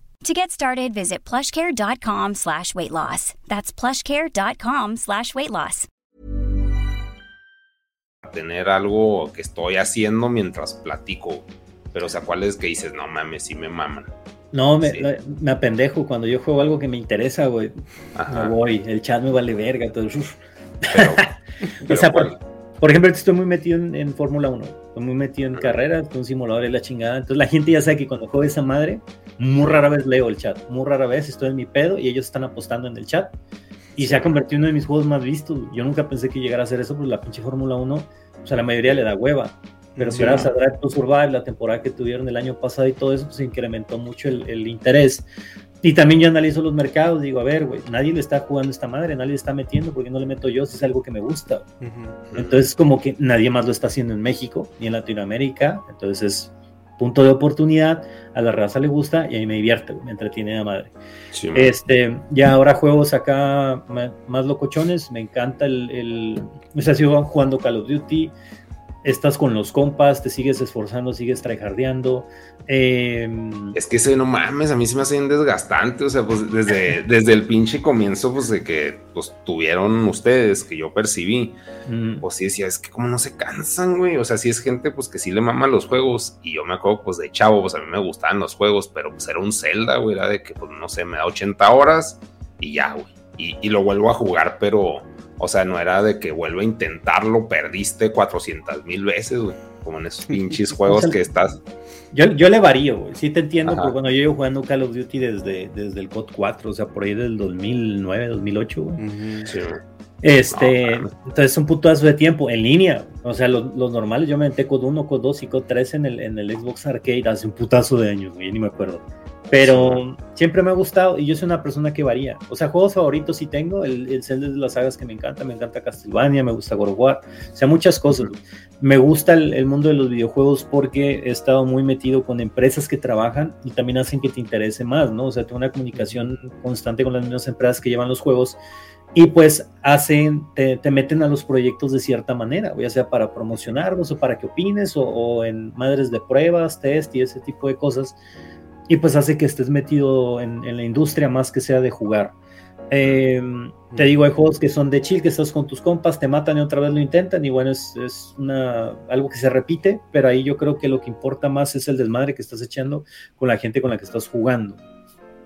To get started, visit plushcare.com slash weight loss. That's plushcare.com slash weight loss. Tener algo que estoy haciendo mientras platico. Pero, o sea, ¿cuál es que dices? No mames, sí me maman. No, me, sí. me apendejo. Cuando yo juego algo que me interesa, güey, me voy. El chat me vale verga. Entonces, uf. Pero, o sea, por, por, ejemplo, estoy muy metido en, en Fórmula 1. Estoy muy metido en carreras, un simulador y la chingada. Entonces la gente ya sabe que cuando juego esa madre, muy rara vez leo el chat. Muy rara vez estoy en mi pedo y ellos están apostando en el chat. Y se ha convertido en uno de mis juegos más vistos. Yo nunca pensé que llegara a hacer eso, pues la pinche Fórmula 1, o sea, la mayoría le da hueva. Pero sí, gracias a Drive to Survive, la temporada que tuvieron el año pasado y todo eso, pues incrementó mucho el, el interés. Y también yo analizo los mercados, digo, a ver, güey, nadie le está jugando esta madre, nadie le está metiendo, porque no le meto yo si es algo que me gusta? Uh -huh. Entonces, como que nadie más lo está haciendo en México ni en Latinoamérica, entonces es punto de oportunidad, a la raza le gusta y a mí me divierte, me entretiene a madre. Sí, este, ya ahora juegos acá más locochones, me encanta el, el o sea, sigo jugando Call of Duty, estás con los compas, te sigues esforzando, sigues tryhardeando. Eh, es que ese no mames, a mí se me hace bien desgastante, o sea, pues desde, desde el pinche comienzo, pues de que pues tuvieron ustedes, que yo percibí, mm. pues sí decía, es que como no se cansan, güey, o sea, sí es gente pues que sí le mama los juegos, y yo me acuerdo pues de chavo, pues a mí me gustaban los juegos, pero pues era un Zelda, güey, era de que pues no sé, me da 80 horas y ya, güey, y, y lo vuelvo a jugar, pero... O sea, no era de que vuelva a intentarlo, perdiste 400 mil veces, güey. Como en esos pinches juegos que estás. Yo, yo le varío, güey. Sí te entiendo, porque bueno, yo llevo jugando Call of Duty desde, desde el COD 4, o sea, por ahí del 2009, 2008, güey. Uh -huh. Sí, este, no, entonces un putazo de tiempo en línea. O sea, los, los normales, yo me metí COD 1, COD 2 y COD 3 en el, en el Xbox Arcade hace un putazo de años, güey, ni me acuerdo. Pero siempre me ha gustado y yo soy una persona que varía. O sea, juegos favoritos sí tengo. El, el Zelda es de las sagas que me encanta. Me encanta Castlevania, me gusta God of War. O sea, muchas cosas. Me gusta el, el, mundo de los videojuegos porque he estado muy metido con empresas que trabajan y también hacen que te interese más, ¿no? O sea, tengo una comunicación constante con las mismas empresas que llevan los juegos y pues hacen, te, te, meten a los proyectos de cierta manera, ya sea para promocionarlos o para que opines o, o, en madres de pruebas, test y ese tipo de cosas. Y pues hace que estés metido en, en la industria más que sea de jugar. Eh, te digo, hay juegos que son de chill, que estás con tus compas, te matan y otra vez lo intentan y bueno, es, es una, algo que se repite, pero ahí yo creo que lo que importa más es el desmadre que estás echando con la gente con la que estás jugando,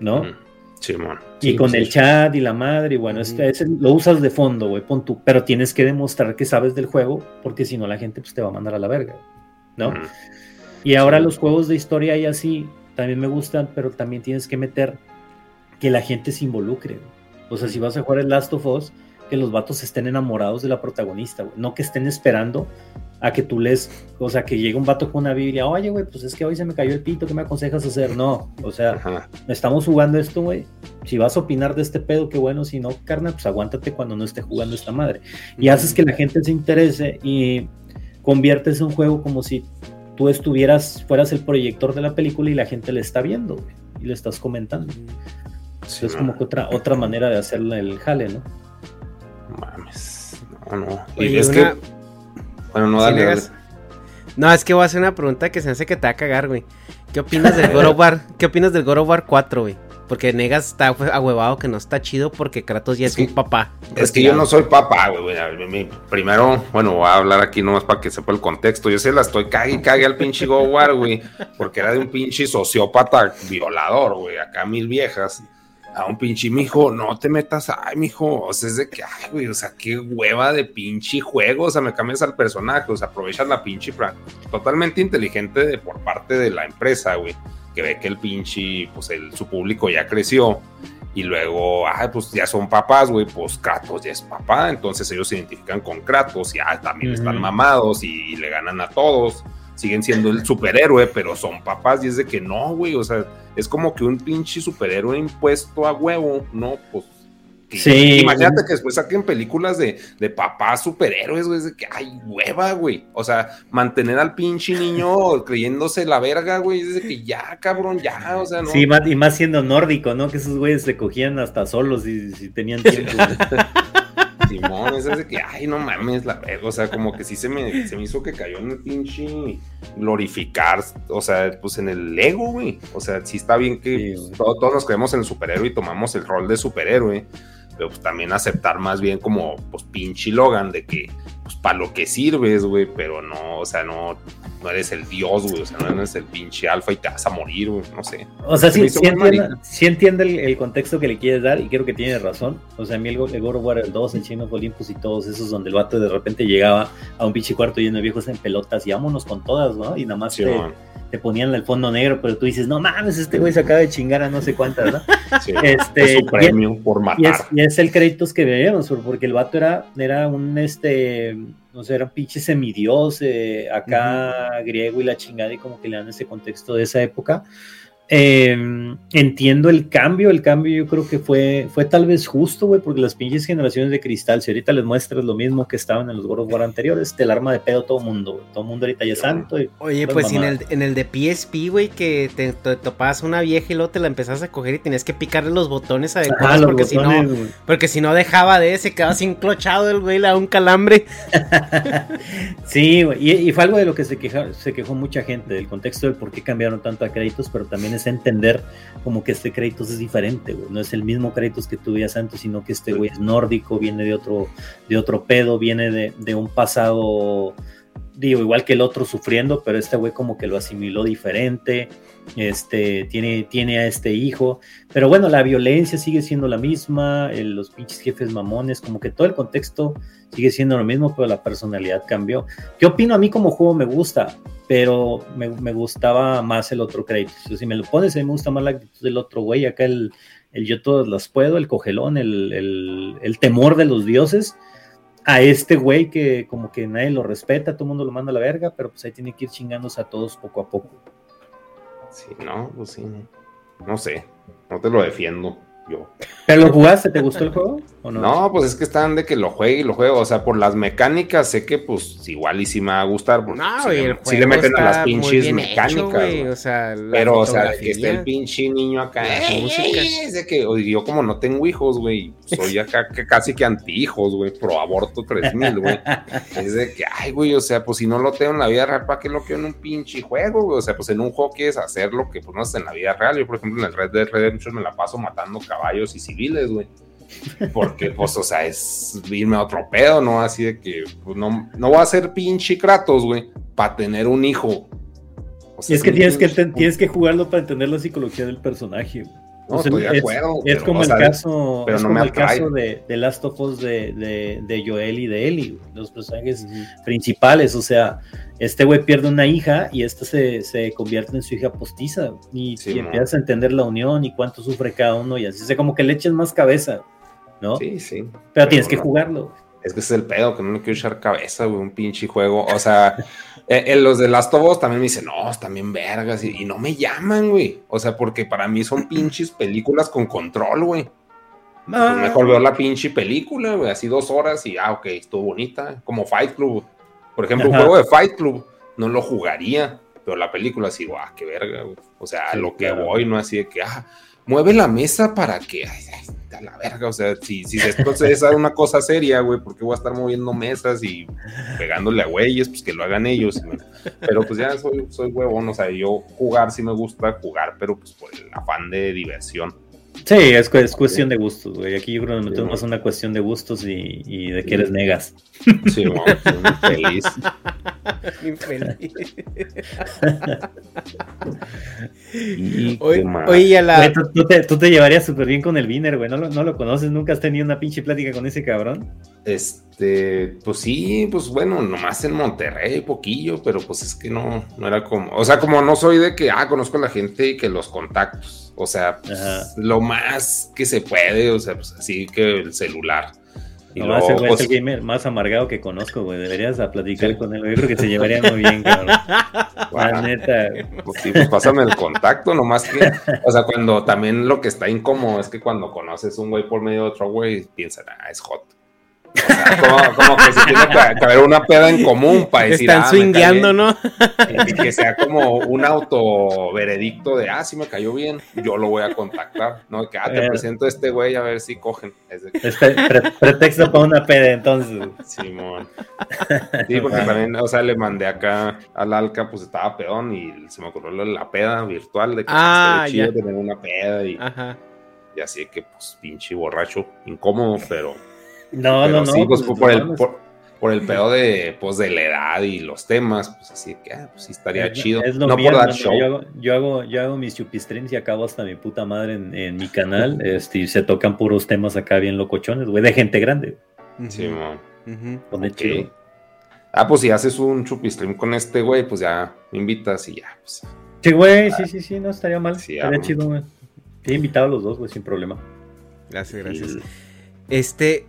¿no? Mm. Sí, man. Y sí, con sí. el chat y la madre, y bueno, es, es, lo usas de fondo, güey, pon tú, pero tienes que demostrar que sabes del juego, porque si no la gente pues te va a mandar a la verga, ¿no? Mm. Y ahora los juegos de historia y así también me gustan, pero también tienes que meter que la gente se involucre. O sea, si vas a jugar el Last of Us, que los vatos estén enamorados de la protagonista, güey. No que estén esperando a que tú les, o sea, que llegue un vato con una Biblia, oye, güey, pues es que hoy se me cayó el pito, ¿qué me aconsejas hacer? No, o sea, Ajá. estamos jugando esto, güey. Si vas a opinar de este pedo, qué bueno, si no, carnal, pues aguántate cuando no esté jugando esta madre. Y haces que la gente se interese y conviertes un juego como si tú estuvieras, fueras el proyector de la película y la gente le está viendo, güey, y le estás comentando. Sí, es como que otra, otra manera de hacerle el jale, ¿no? mames. No, no. Y Oye, es una- que. Bueno, no, ¿Sí dale. No, es que voy a hacer una pregunta que se hace que te va a cagar, güey. ¿Qué opinas del God of War? ¿Qué opinas del God of War 4, güey? Porque Negas está ahuevado que no está chido porque Kratos ya es, Es que- un papá. Es que yo no soy papá, güey. Primero, bueno, voy a hablar aquí nomás para que sepa el contexto. Yo se la estoy cague y cague al pinche God of War, güey. Porque era de un pinche sociópata violador, güey. Acá mil viejas. A un pinche mijo, no te metas, ay, mijo. O sea, es de que, ay, güey, o sea, qué hueva de pinche juego. O sea, me cambias al personaje, o sea, aprovechas la pinche. Totalmente inteligente de, por parte de la empresa, güey. Que ve que el pinche, pues el, su público ya creció y luego, ay, pues ya son papás, güey, pues Kratos ya es papá, entonces ellos se identifican con Kratos y ah, también Ujú. están mamados y, le ganan a todos, siguen siendo el superhéroe, pero son papás y es de que no, güey, o sea, es como que un pinche superhéroe impuesto a huevo, ¿no? Pues... que- Sí. Imagínate que después saquen películas de, de papás superhéroes, güey, es de que, ay, hueva, güey. O sea, mantener al pinche niño creyéndose la verga, güey, es de que ya, cabrón, ya, o sea, no. Sí, más- y más siendo nórdico, ¿no? Que esos güeyes se cogían hasta solos si, si tenían tiempo. Simón, es de que, ay, no mames, la verga, o sea, como que sí se me, se me hizo que cayó en el pinche glorificar, o sea, pues en el ego, güey. O sea, sí está bien que Sí, pues, güey. todo- todos nos creemos en el superhéroe y tomamos el rol de superhéroe, pero pues también aceptar más bien como, pues, pinche Logan, de que, pues, para lo que sirves, güey, pero no, o sea, no, no eres el dios, güey, o sea, no eres el pinche alfa y te vas a morir, güey, no sé. O sea, sí, sí marica. sí entiende el, el contexto que le quieres dar y creo que tiene razón. O sea, a mí el, el God of War el 2, el Chain of Olympus y todos esos donde el vato de repente llegaba a un pinche cuarto lleno de viejos en pelotas y vámonos con todas, ¿no? Y nada más te, Simón, te ponían el fondo negro, pero tú dices, no mames, este güey se acaba de chingar a no sé cuántas, ¿no? sí, Este, es su premio por matar. Y es, y es el créditos que veíamos, por- porque el vato era, era un, este, no sé, era un pinche semidios eh, acá griego y la chingada, y como que le dan ese contexto de esa época. Eh, entiendo el cambio, el cambio yo creo que fue, fue tal vez justo, güey, porque las pinches generaciones de cristal, si ahorita les muestras lo mismo que estaban en los God of War anteriores, te la arma de pedo todo mundo, güey. todo mundo ahorita ya es santo. y- Oye, Pues en el, en el de PSP, güey, que te, te topabas una vieja y luego te la empezabas a coger y tenías que picarle los botones adecuados los porque si no, porque si no dejaba de, se quedaba sin clochado el güey, le daba un calambre. Sí, güey, y, y fue algo de lo que se, queja, se quejó mucha gente, del contexto del por qué cambiaron tanto a créditos, pero también es entender como que este créditos es diferente, güey. No es el mismo créditos que tú veías antes, sino que este güey es nórdico, viene de otro, de otro pedo, viene de, de un pasado, digo, igual que el otro sufriendo, pero este güey como que lo asimiló diferente. Este tiene, a este hijo, pero bueno, la violencia sigue siendo la misma, el- los pinches jefes mamones, como que todo el contexto sigue siendo lo mismo, pero la personalidad cambió. ¿Qué opino? A mí como juego me gusta, pero me, me gustaba más el otro crédito. Si me lo pones, a mí me gusta más la actitud del otro güey. Acá el, el yo todas las puedo, el cogelón, el, el, el temor de los dioses. A este güey que como que nadie lo respeta, todo el mundo lo manda a la verga, pero pues ahí tiene que ir chingándose a todos poco a poco. No, pues sí. No sé, no te lo defiendo yo. ¿Pero lo jugaste? ¿Te gustó el juego? ¿O no? No, pues es que están de que lo juegue y lo juego. O sea, por las mecánicas sé que pues igual y sí me va a gustar. No, sí, güey, le, el meten a las pinches mecánicas. hecho, güey, güey. O sea, la Pero, o sea, que esté el pinche niño acá. "Ey, es de que, oye, yo como no tengo hijos, güey, soy acá que casi que anti-hijos, güey, pro aborto 3000, güey. Es de que, ay, güey, o sea, pues si no lo tengo en la vida real, ¿para qué lo quiero en un pinche juego, güey? O sea, pues en un juego quieres hacer lo que pues no haces en la vida real. Yo, por ejemplo, en el Red Dead Redemption me la paso matando caballos y civiles, güey. Porque, pues, o sea, es irme a otro pedo, ¿no? Así de que, pues, no, no voy a ser pinche Kratos, güey, para tener un hijo. O Y es que tienes que, tienes que jugarlo para entender la psicología del personaje. güey. No, O sea, estoy de acuerdo. Es, pero, como o el caso, pero es no como me el caso de, de Last of Us de, de, de Joel y de Ellie, los personajes principales. O sea, este güey pierde una hija y esta se, se convierte en su hija postiza. Y, Sí, y empiezas a entender la unión y cuánto sufre cada uno y así. O sea, como que le eches más cabeza. ¿No? Sí, sí. Pero, tienes que no. jugarlo. Es que ese es el pedo, que no le quiero echar cabeza, güey, un pinche juego. O sea, eh, eh, los de Last of Us también me dicen, no, bien vergas, y, y no me llaman, güey. O sea, porque para mí son pinches películas con control, güey. Pues Ah, mejor veo la pinche película, güey, así dos horas y, ah, ok, estuvo bonita. Como Fight Club. Por ejemplo, un juego de Fight Club no lo jugaría, pero la película así, guau, qué verga, güey. O sea, a Sí, lo que claro. voy, no así de que, ah, mueve la mesa para que, ay, ay, a la verga, o sea, si, si esto es una cosa seria, güey, ¿por qué voy a estar moviendo mesas y pegándole a güeyes? Pues que lo hagan ellos. Pero pues ya soy, soy huevón, o sea, yo jugar sí me gusta jugar, pero pues por el afán de diversión. Sí, es, cu- es cuestión de gustos, güey. Aquí yo creo que nos Sí, metemos más una cuestión de gustos y, y de que Sí. eres negas. Sí, no, soy muy feliz. Infeliz. Y Oye, qué más. oye, y a la. Güey, tú, tú te, tú te llevarías súper bien con el Viner, güey. ¿No lo, ¿No lo conoces? ¿Nunca has tenido una pinche plática con ese cabrón? Este, pues sí, pues bueno, nomás en Monterrey, poquillo, pero pues es que no, no era como, o sea, como no soy de que, ah, conozco a la gente y que los contactos, o sea, pues, lo más que se puede, o sea, pues así que el celular. Y No, luego, ese güey pues, es el gamer más amargado que conozco, güey. Deberías a platicar Sí. con él. Yo creo que se llevaría muy bien, cabrón. La guau, neta. pues sí, pues pásame el contacto, nomás que, o sea, cuando también lo que está incómodo es que cuando conoces un güey por medio de otro güey, piensan, ah, es hot. O sea, como, como que se tiene que, que haber una peda en común para decir, Están ah, swingueando, ¿no? Y que sea como un auto veredicto de, ah, sí me cayó bien, yo lo voy a contactar, ¿no? Que, ah, te Eh. presento a este güey a ver si cogen. Es de que, Este pre- pretexto para una peda, entonces. Simón. Sí, porque también, o sea, le mandé acá al Alca, pues estaba pedón y se me ocurrió la peda virtual de que Ah, estaría chido ya. tener una peda y, Ajá. y así que, pues, pinche borracho, incómodo, pero, No, pero no, no. sí, pues, pues, por, no, el, no, por, por el pedo de, pues, de la edad y los temas, pues, así que, ah, pues, sí estaría es- chido. Es lo no mío, por dar show. Yo hago, yo, hago, yo hago mis chupistreams y acabo hasta mi puta madre en, en mi canal. Este, y se tocan puros temas acá bien locochones, güey, de gente grande. Simón. Ujú. Pone Ok. chido. Ah, pues si haces un chupistream con este güey, pues ya me invitas y ya, pues. Sí, güey, sí, sí, sí, no estaría mal. Sí, estaría amo. chido, güey. Sí, invitado a los dos, güey, sin problema. Gracias, gracias. y- Este,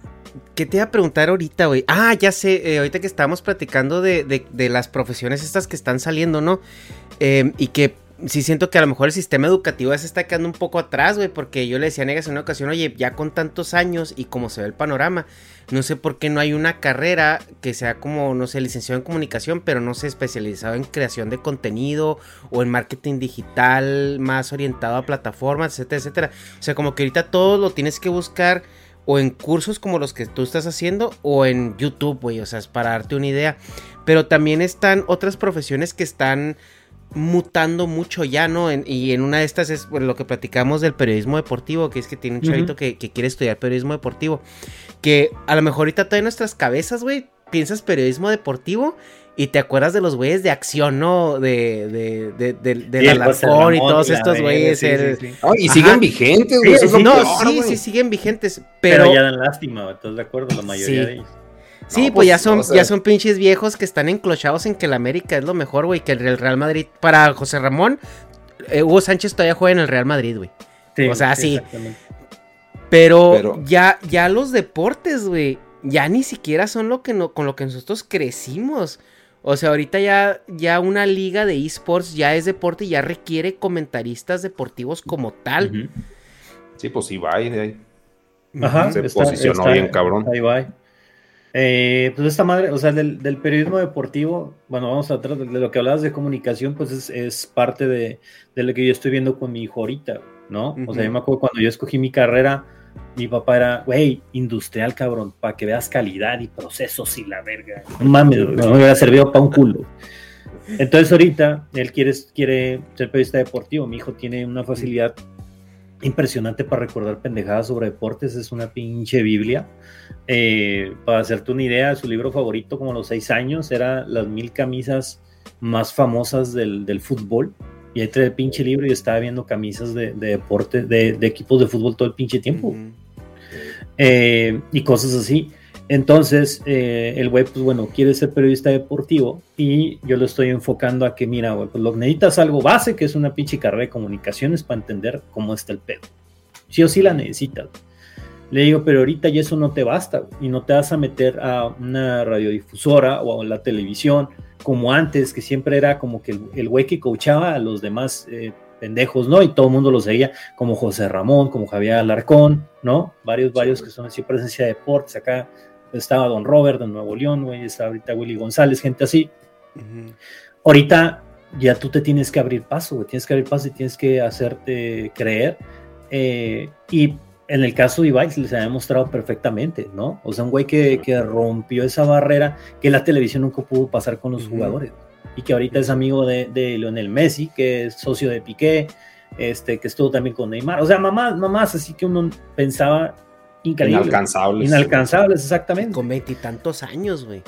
¿qué te iba a preguntar ahorita, güey? Ah, ya sé, eh, ahorita que estábamos platicando de, de- las profesiones estas que están saliendo, ¿no? Eh, y que sí siento que a lo mejor el sistema educativo se está quedando un poco atrás, güey, porque yo le decía a Negas en una ocasión, oye, ya con tantos años y como se ve el panorama, no sé por qué no hay una carrera que sea como, no sé, licenciado en comunicación, pero no sé, especializado en creación de contenido o en marketing digital, más orientado a plataformas, etcétera, etcétera. O sea, como que ahorita todo lo tienes que buscar o en cursos como los que tú estás haciendo o en YouTube, güey, o sea, es para darte una idea. Pero también están otras profesiones que están mutando mucho ya, ¿no? En- y en una de estas es bueno, lo que platicamos del periodismo deportivo, que es que tiene un chavito que, que quiere estudiar periodismo deportivo. Que a lo mejor ahorita todavía en nuestras cabezas, güey, piensas periodismo deportivo y te acuerdas de los güeyes de acción, ¿no? De, de, de, de, Sí, José Alarcón y Ramón todos la estos güeyes. sí, el- sí, sí. No, y Ajá. siguen vigentes, güey. Es No, peor, sí, sí, siguen vigentes, Pero, pero... ya dan lástima, güey, ¿estás de acuerdo? La mayoría Sí. de ellos. Sí, No, pues, pues, ya son, o sea- ya son pinches viejos que están enclochados en que el América es lo mejor, güey, que el Real Madrid. Para José Ramón, eh, Hugo Sánchez todavía juega en el Real Madrid, güey. O sea, sí. Pero, Pero- ya, ya los deportes, güey, ya ni siquiera son lo que no, con lo que nosotros crecimos. O sea, ahorita ya, ya una liga de esports ya es deporte y ya requiere comentaristas deportivos como tal. Sí, pues sí, va y de ahí. Ajá, Se posicionó bien, cabrón. Ahí va. Eh, pues esta madre, o sea, del, del periodismo deportivo, bueno, vamos a tratar de, de lo que hablabas de comunicación, pues es, es parte de, de lo que yo estoy viendo con mi hijo ahorita, ¿no? O sea, yo me acuerdo cuando yo escogí mi carrera, mi papá era, güey, industrial, cabrón, para que veas calidad y procesos y la verga. No mames, no me hubiera servido para un culo. Entonces ahorita él quiere, quiere ser periodista deportivo, mi hijo tiene una facilidad impresionante para recordar pendejadas sobre deportes, es una pinche Biblia. Eh, para hacerte una idea, su libro favorito como a los seis años era las mil camisas más famosas del, del fútbol. Y ahí trae el pinche libro y estaba viendo camisas de, de deporte, de, de equipos de fútbol todo el pinche tiempo. Eh, y cosas así. Entonces, eh, el güey, pues bueno, quiere ser periodista deportivo y yo lo estoy enfocando a que, mira, güey, pues lo necesitas algo base, que es una pinche carrera de comunicaciones para entender cómo está el pedo. Sí o sí la necesitas. Le digo, pero ahorita ya eso no te basta y no te vas a meter a una radiodifusora o a la televisión como antes, que siempre era como que el güey que coachaba a los demás eh, pendejos, ¿no? Y todo el mundo lo seguía, como José Ramón, como Javier Alarcón, ¿no? Varios, varios que son así, presencia de deportes. Acá estaba Don Robert de Nuevo León, güey, está ahorita Willy González, gente así. Ahorita ya tú te tienes que abrir paso, güey, tienes que abrir paso y tienes que hacerte creer. Eh, y en el caso de Ibai se les ha demostrado perfectamente, ¿no? O sea, un güey que, que, rompió esa barrera que la televisión nunca pudo pasar con los jugadores y que ahorita es amigo de, de, Lionel Messi, que es socio de Piqué, este, que estuvo también con Neymar. O sea, mamás, mamás, así que uno pensaba increíble. Inalcanzables. Inalcanzables, exactamente. Con veintitantos años, güey.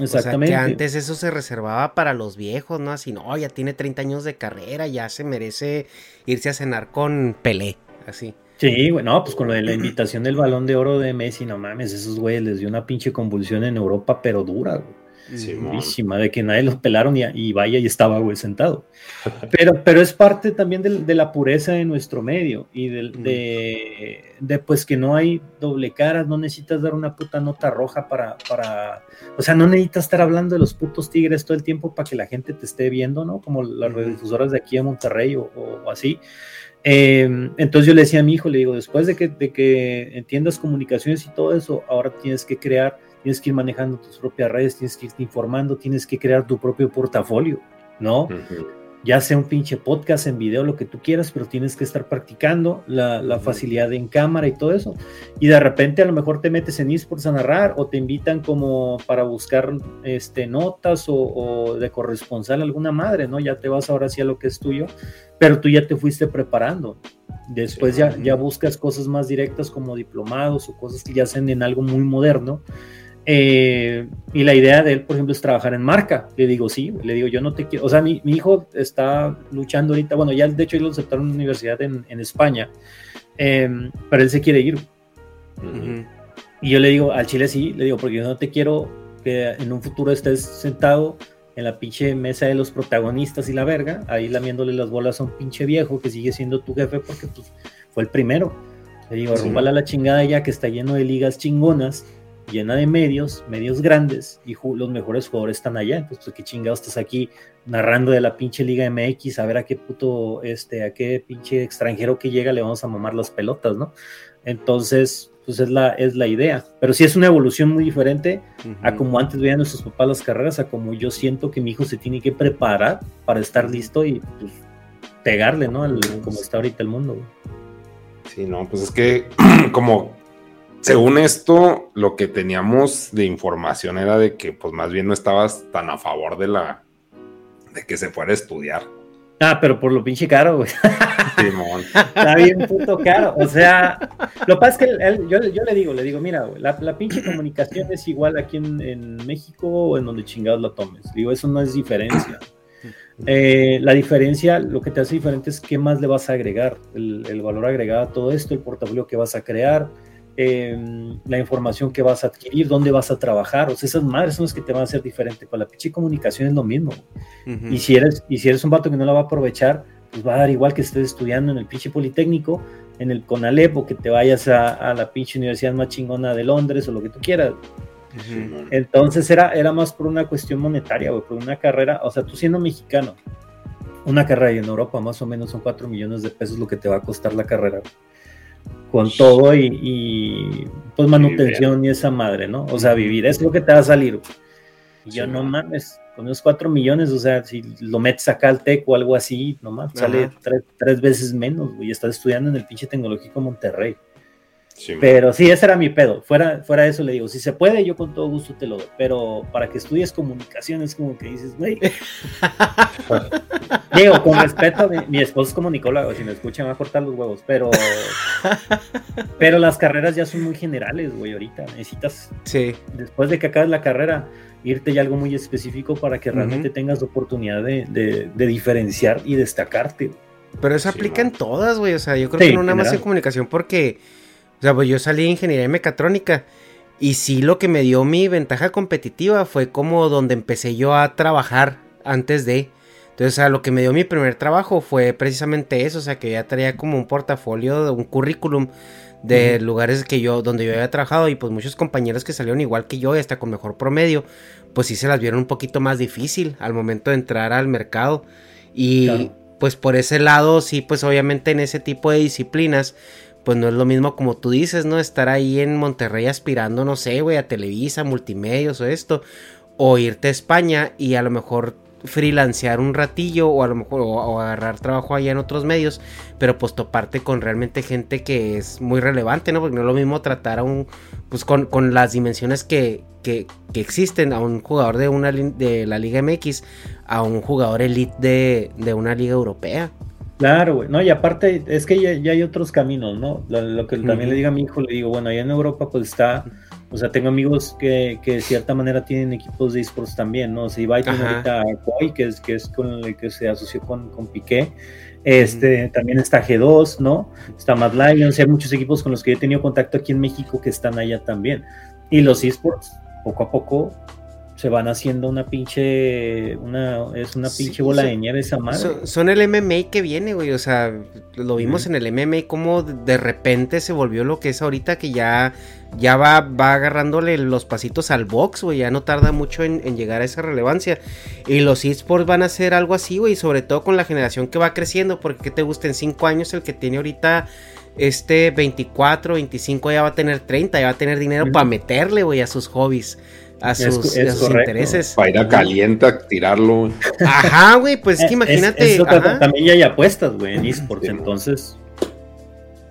exactamente. que antes eso se reservaba para los viejos, ¿no? Así, no, ya tiene 30 años de carrera, ya se merece irse a cenar con Pelé, así. Sí, güey, no, pues con lo de la invitación del balón de oro de Messi, no mames, esos güeyes les dio una pinche convulsión en Europa, pero dura, güey. Sí, de que nadie los pelaron y, vaya y estaba, güey, sentado. Pero, pero es parte también de, la pureza de nuestro medio y de, de, pues que no hay doble caras, no necesitas dar una puta nota roja para, para, o sea, no necesitas estar hablando de los putos tigres todo el tiempo para que la gente te esté viendo, ¿no? Como las redifusoras de aquí a Monterrey o, así. Em, entonces yo le decía a mi hijo, le digo, después de que, de que entiendas comunicaciones y todo eso, ahora tienes que crear tienes que ir manejando tus propias redes, tienes que irte informando, tienes que crear tu propio portafolio, ¿no? Ya sea un pinche podcast en video, lo que tú quieras, pero tienes que estar practicando la, facilidad en cámara y todo eso. Y de repente a lo mejor te metes en esports a narrar o te invitan como para buscar este, notas o, de corresponsal alguna madre, ¿no? Ya te vas ahora hacia lo que es tuyo, pero tú ya te fuiste preparando. Después ya, ya buscas cosas más directas como diplomados o cosas que ya hacen en algo muy moderno eh, y la idea de él, por ejemplo, es trabajar en marca. Le digo, sí, le digo, yo no te quiero. O sea, mi, hijo está luchando ahorita. Bueno, ya de hecho, lo aceptaron en una universidad en, España, em, pero él se quiere ir. Y yo le digo, al Chile sí, le digo, porque yo no te quiero que en un futuro estés sentado en la pinche mesa de los protagonistas y la verga, ahí lamiéndole las bolas a un pinche viejo que sigue siendo tu jefe porque pues, fue el primero. Le digo, sí. a la chingada ya que está lleno de ligas chingonas llena de medios, medios grandes, y los mejores jugadores están allá. Entonces, pues, qué chingados estás aquí narrando de la pinche Liga MX, a ver a qué puto, este, a qué pinche extranjero que llega le vamos a mamar las pelotas, ¿no? Entonces, pues es la, es la idea. Pero sí es una evolución muy diferente a como antes veían nuestros papás las carreras, a como yo siento que mi hijo se tiene que preparar para estar listo y pues, pegarle, ¿no? Al, como está ahorita el mundo. Sí, no, pues es que como según esto, lo que teníamos de información era de que, pues más bien no estabas tan a favor de la de que se fuera a estudiar. Ah, pero por lo pinche caro, güey. Simón. Está bien puto caro. O sea, lo que pasa es que yo, le digo, le digo, mira, güey, la, pinche comunicación es igual aquí en, México o en donde chingados la tomes. Digo, eso no es diferencia. Eh, la diferencia, lo que te hace diferente es qué más le vas a agregar, el, el valor agregado a todo esto, el portafolio que vas a crear, Em, la información que vas a adquirir, dónde vas a trabajar, o sea, esas madres son las que te van a hacer diferente. Con la pinche comunicación es lo mismo. y, si eres, y si eres un vato que no la va a aprovechar, pues va a dar igual que estés estudiando en el pinche Politécnico, en el CONALEP, o que te vayas a, la pinche universidad más chingona de Londres, o lo que tú quieras. Entonces era, era más por una cuestión monetaria, por una carrera, o sea, tú siendo mexicano, una carrera y en Europa más o menos son 4 millones de pesos lo que te va a costar la carrera con todo y, pues manutención y esa madre, ¿no? O sea, vivir es lo que te va a salir. Y yo no mames, con esos cuatro millones, o sea, si lo metes acá al TEC o algo así, nomás sale tres, veces menos, güey. Estás estudiando en el pinche tecnológico Monterrey. Pero sí, ese era mi pedo. Fuera, fuera de eso le digo, si se puede, yo con todo gusto te lo doy. Pero para que estudies comunicación es como que dices, güey. Digo, con respeto, mi, esposo es como comunicólogo, si me escuchan va a cortar los huevos, pero pero las carreras ya son muy generales, güey, ahorita. Necesitas, sí. después de que acabes la carrera, irte ya algo muy específico para que realmente tengas oportunidad de, diferenciar y destacarte. Pero eso aplica en todas, güey, o sea, yo creo que no nada más en comunicación porque, o sea, pues yo salí de ingeniería mecatrónica. Y sí, lo que me dio mi ventaja competitiva fue como donde empecé yo a trabajar antes de. Entonces, a lo que me dio mi primer trabajo fue precisamente eso, o sea, que ya traía como un portafolio, un currículum de lugares que yo, donde yo había trabajado y pues muchos compañeros que salieron igual que yo y hasta con mejor promedio, pues sí se las vieron un poquito más difícil al momento de entrar al mercado. Y pues por ese lado, sí, pues obviamente en ese tipo de disciplinas, pues no es lo mismo como tú dices, ¿no? Estar ahí en Monterrey aspirando, no sé, güey, a Televisa, multimedios o esto, o irte a España y a lo mejor freelancear un ratillo o a lo mejor o, agarrar trabajo allá en otros medios, pero pues toparte con realmente gente que es muy relevante, ¿no? Porque no es lo mismo tratar a un, pues con, con las dimensiones que, que, que, existen a un jugador de, una, de la Liga MX a un jugador elite de, de una liga europea. Claro, güey. No, y aparte es que ya, hay otros caminos, ¿no? Lo, que también le digo a mi hijo, le digo, bueno, allá en Europa pues está o sea, tengo amigos que, que de cierta manera tienen equipos de esports también, ¿no? O sea, Ibai tiene ahorita Koi, que es, que es con el que se asoció con, con Piqué. Este, También está G2, ¿no? Está Mad Lions, hay muchos equipos con los que he tenido contacto aquí en México que están allá también. Y los esports, poco a poco, se van haciendo una pinche, una, es una pinche bola de nieve esa madre. Son, el MMA que viene, güey, o sea, lo vimos en el MMA como de repente se volvió lo que es ahorita que ya, ya va, va agarrándole los pasitos al box, güey, ya no tarda mucho en, llegar a esa relevancia. Y los esports van a ser algo así, güey, sobre todo con la generación que va creciendo, porque ¿qué te gusta en 5 años el que tiene ahorita este 24, 25 ya va a tener 30, ya va a tener dinero para meterle, güey, a sus hobbies a sus, intereses. Para ir a caliente a tirarlo. Ajá, güey, pues es que imagínate. también ya hay apuestas, güey, en esports, entonces.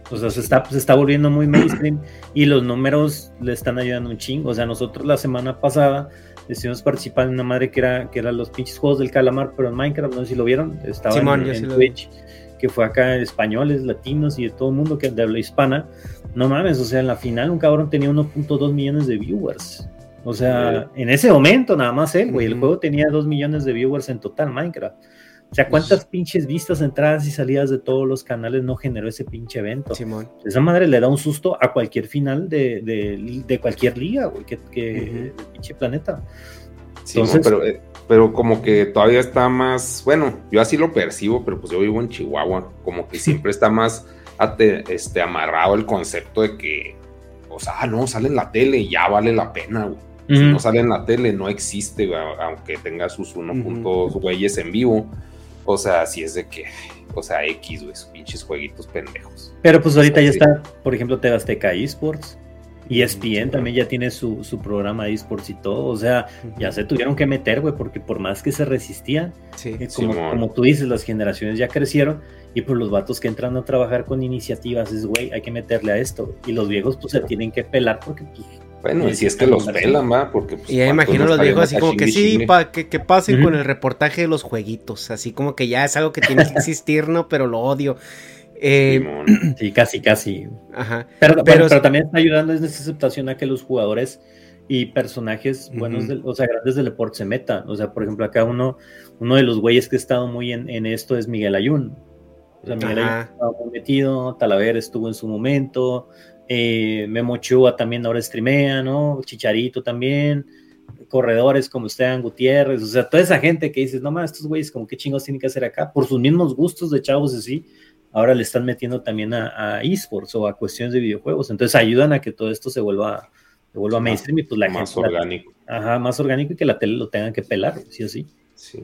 O sea, se está, se está volviendo muy mainstream y los números le están ayudando un chingo. O sea, nosotros la semana pasada decidimos participar en una madre que era, que era los pinches juegos del calamar, pero en Minecraft, no sé si lo vieron, estaba en, Twitch, que fue acá españoles, latinos y de todo el mundo que de habla hispana. No mames, o sea, en la final un cabrón tenía 1.2 millones de viewers. O sea, en ese momento nada más él, güey. El juego tenía dos millones de viewers en total Minecraft. O sea, ¿cuántas pinches vistas, entradas y salidas de todos los canales no generó ese pinche evento? Simón. Esa madre le da un susto a cualquier final de, de, cualquier liga, güey, que, que pinche planeta. Sí, pero, eh, pero como que todavía está más, bueno, yo así lo percibo, pero pues yo vivo en Chihuahua, como que siempre está más este, amarrado el concepto de que, o sea, ah, no, sale en la tele y ya vale la pena, güey. Si no sale en la tele, no existe, aunque tenga sus 1.2 güeyes en vivo. O sea, si es de que, o sea, X, güey, pinches jueguitos pendejos. Pero pues ahorita ya está, por ejemplo, Tebasteca Esports. Y ESPN también ya tiene su, su programa de esports y todo. O sea, ya se tuvieron que meter, güey, porque por más que se resistían, eh, como, como, tú dices, las generaciones ya crecieron y por pues los vatos que entran a trabajar con iniciativas es, güey, hay que meterle a esto. Y los viejos, pues se tienen que pelar porque, pues, bueno, y si es que los pelan, va, porque... Pues, y ya imagino los viejos así como que sí, pa, que, que, pasen con el reportaje de los jueguitos, así como que ya es algo que tiene que existir, ¿no? Pero lo odio. Eh, sí, casi, casi. Ajá. Pero, pero, también está ayudando en esa aceptación a que los jugadores y personajes buenos, o sea, grandes del deporte se metan. O sea, por ejemplo, acá uno, uno de los güeyes que ha estado muy en, en esto es Miguel Ayun. O sea, Miguel Ayun estaba muy metido, Talaver estuvo en su momento, eh, Memo Chua también ahora streamea, ¿no? Chicharito también, corredores como Esteban Gutiérrez, o sea, toda esa gente que dices, no más, estos güeyes, como qué chingos tienen que hacer acá, por sus mismos gustos de chavos así, ahora le están metiendo también a, esports o a cuestiones de videojuegos, entonces ayudan a que todo esto se vuelva, se vuelva mainstream y pues la más orgánico. ajá, más orgánico y que la tele lo tengan que pelar, sí o sí. Sí.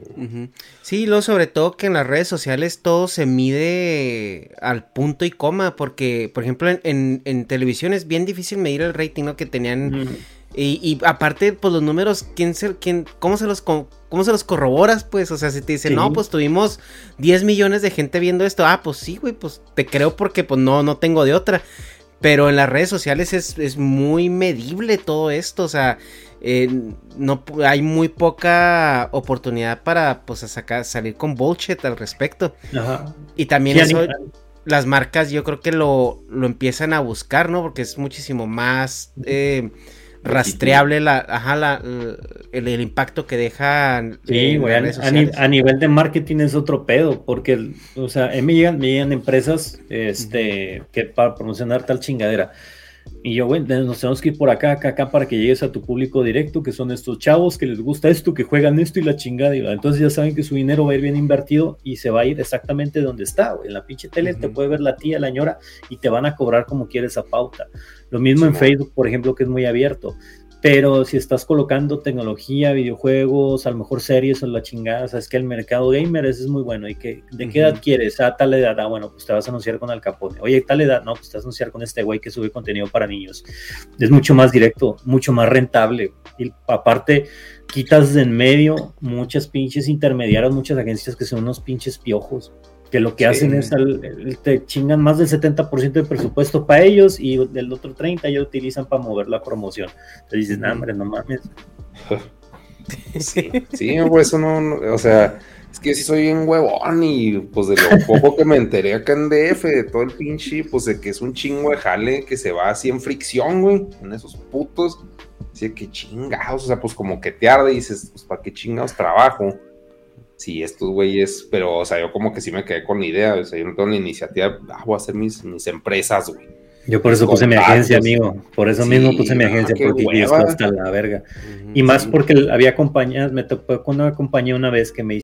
sí, luego sobre todo que en las redes sociales todo se mide al punto y coma, porque, por ejemplo, en, en, televisión es bien difícil medir el rating, ¿no? Que tenían... y, aparte, pues los números, ¿quién se, quién, cómo, se los, cómo se los corroboras? Pues, o sea, si te dicen, no, pues tuvimos 10 millones de gente viendo esto, ah, pues sí, güey, pues te creo porque pues no, no tengo de otra. Pero en las redes sociales es, es muy medible todo esto, o sea, eh, no hay muy poca oportunidad para pues sacar, salir con bullshit al respecto. Y también eso, las marcas yo creo que lo, lo, empiezan a buscar, ¿no? Porque es muchísimo más eh, rastreable la, ajá, la, el, impacto que deja. Sí, güey, a, nivel de marketing es otro pedo, porque, o sea, me llegan, me llegan empresas este, que para promocionar tal chingadera Y yo, güey, nos tenemos que ir por acá, acá, acá para que llegues a tu público directo, que son estos chavos que les gusta esto, que juegan esto y la chingada. Y entonces ya saben que su dinero va a ir bien invertido y se va a ir exactamente donde está, güey. En la pinche tele te puede ver la tía, la ñora y te van a cobrar como quieres a pauta. Lo mismo en Facebook, por ejemplo, que es muy abierto. Pero si estás colocando tecnología, videojuegos, a lo mejor series o la chingada, sabes que el mercado gamer es, muy bueno. ¿Y que, de qué edad quieres? A ah, tal edad, ah, bueno, pues te vas a anunciar con Al Capone. Oye, tal edad, no, pues te vas a anunciar con este güey que sube contenido para niños. Es mucho más directo, mucho más rentable. Y aparte, quitas de en medio muchas pinches intermediarios, muchas agencias que son unos pinches piojos que lo que hacen es te chingan más del 70% de presupuesto para ellos y el otro 30% ya utilizan para mover la promoción. Te dices, no, hombre, no mames. Sí, sí, pues eso no, o sea, es que sí soy un huevón y pues de lo poco que me enteré acá en DF, de todo el pinche, pues de que es un chingo de jale que se va así en fricción, güey, en esos putos. Así que chingados, o sea, pues como que te arde y dices, pues para qué chingados trabajo sí, estos güeyes, pero, o sea, yo como que sí me quedé con la idea, o sea, yo no tengo la iniciativa, ah, voy a hacer mis, mis empresas, güey. Yo por eso puse mi agencia, amigo. Por eso mismo puse mi agencia, porque yo hasta la verga. Y más porque había compañías, me tocó con una compañía una vez que me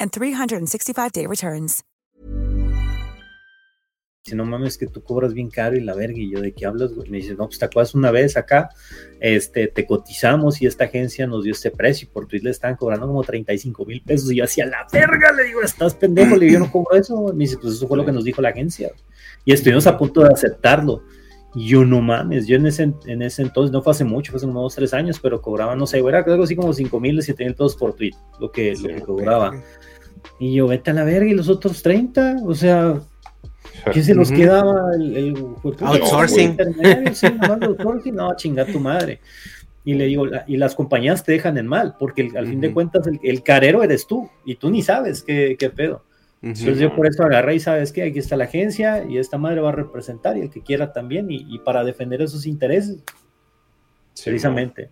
and 365 day returns. Si no mames que tú cobras bien caro y la verga, y yo de qué hablas, güey. Me dice, no, pues te acuerdas una vez acá, este, te cotizamos y esta agencia nos dio este precio y por Twitter le estaban cobrando como 35 mil pesos. Y yo hacía la verga, le digo, estás pendejo, le digo, yo no cobro eso. Me dice, pues eso fue lo que nos dijo la agencia. Y estuvimos a punto de aceptarlo. Y yo no mames, yo en ese, en ese entonces, no fue hace mucho, fue hace unos tres años, pero cobraba, no sé, era algo así como 5 mil, 7 mil pesos por tweet, lo que, lo que cobraba. Y yo, vete a la verga, y los otros 30, o sea, ¿qué se nos quedaba? El, el, outsourcing. no, chinga tu madre. Y le digo, y las compañías te dejan en mal, porque al fin de cuentas el, carero eres tú, y tú ni sabes qué, qué pedo. Entonces yo por eso agarré y sabes que aquí está la agencia y esta madre va a representar y el que quiera también y, para defender esos intereses. precisamente.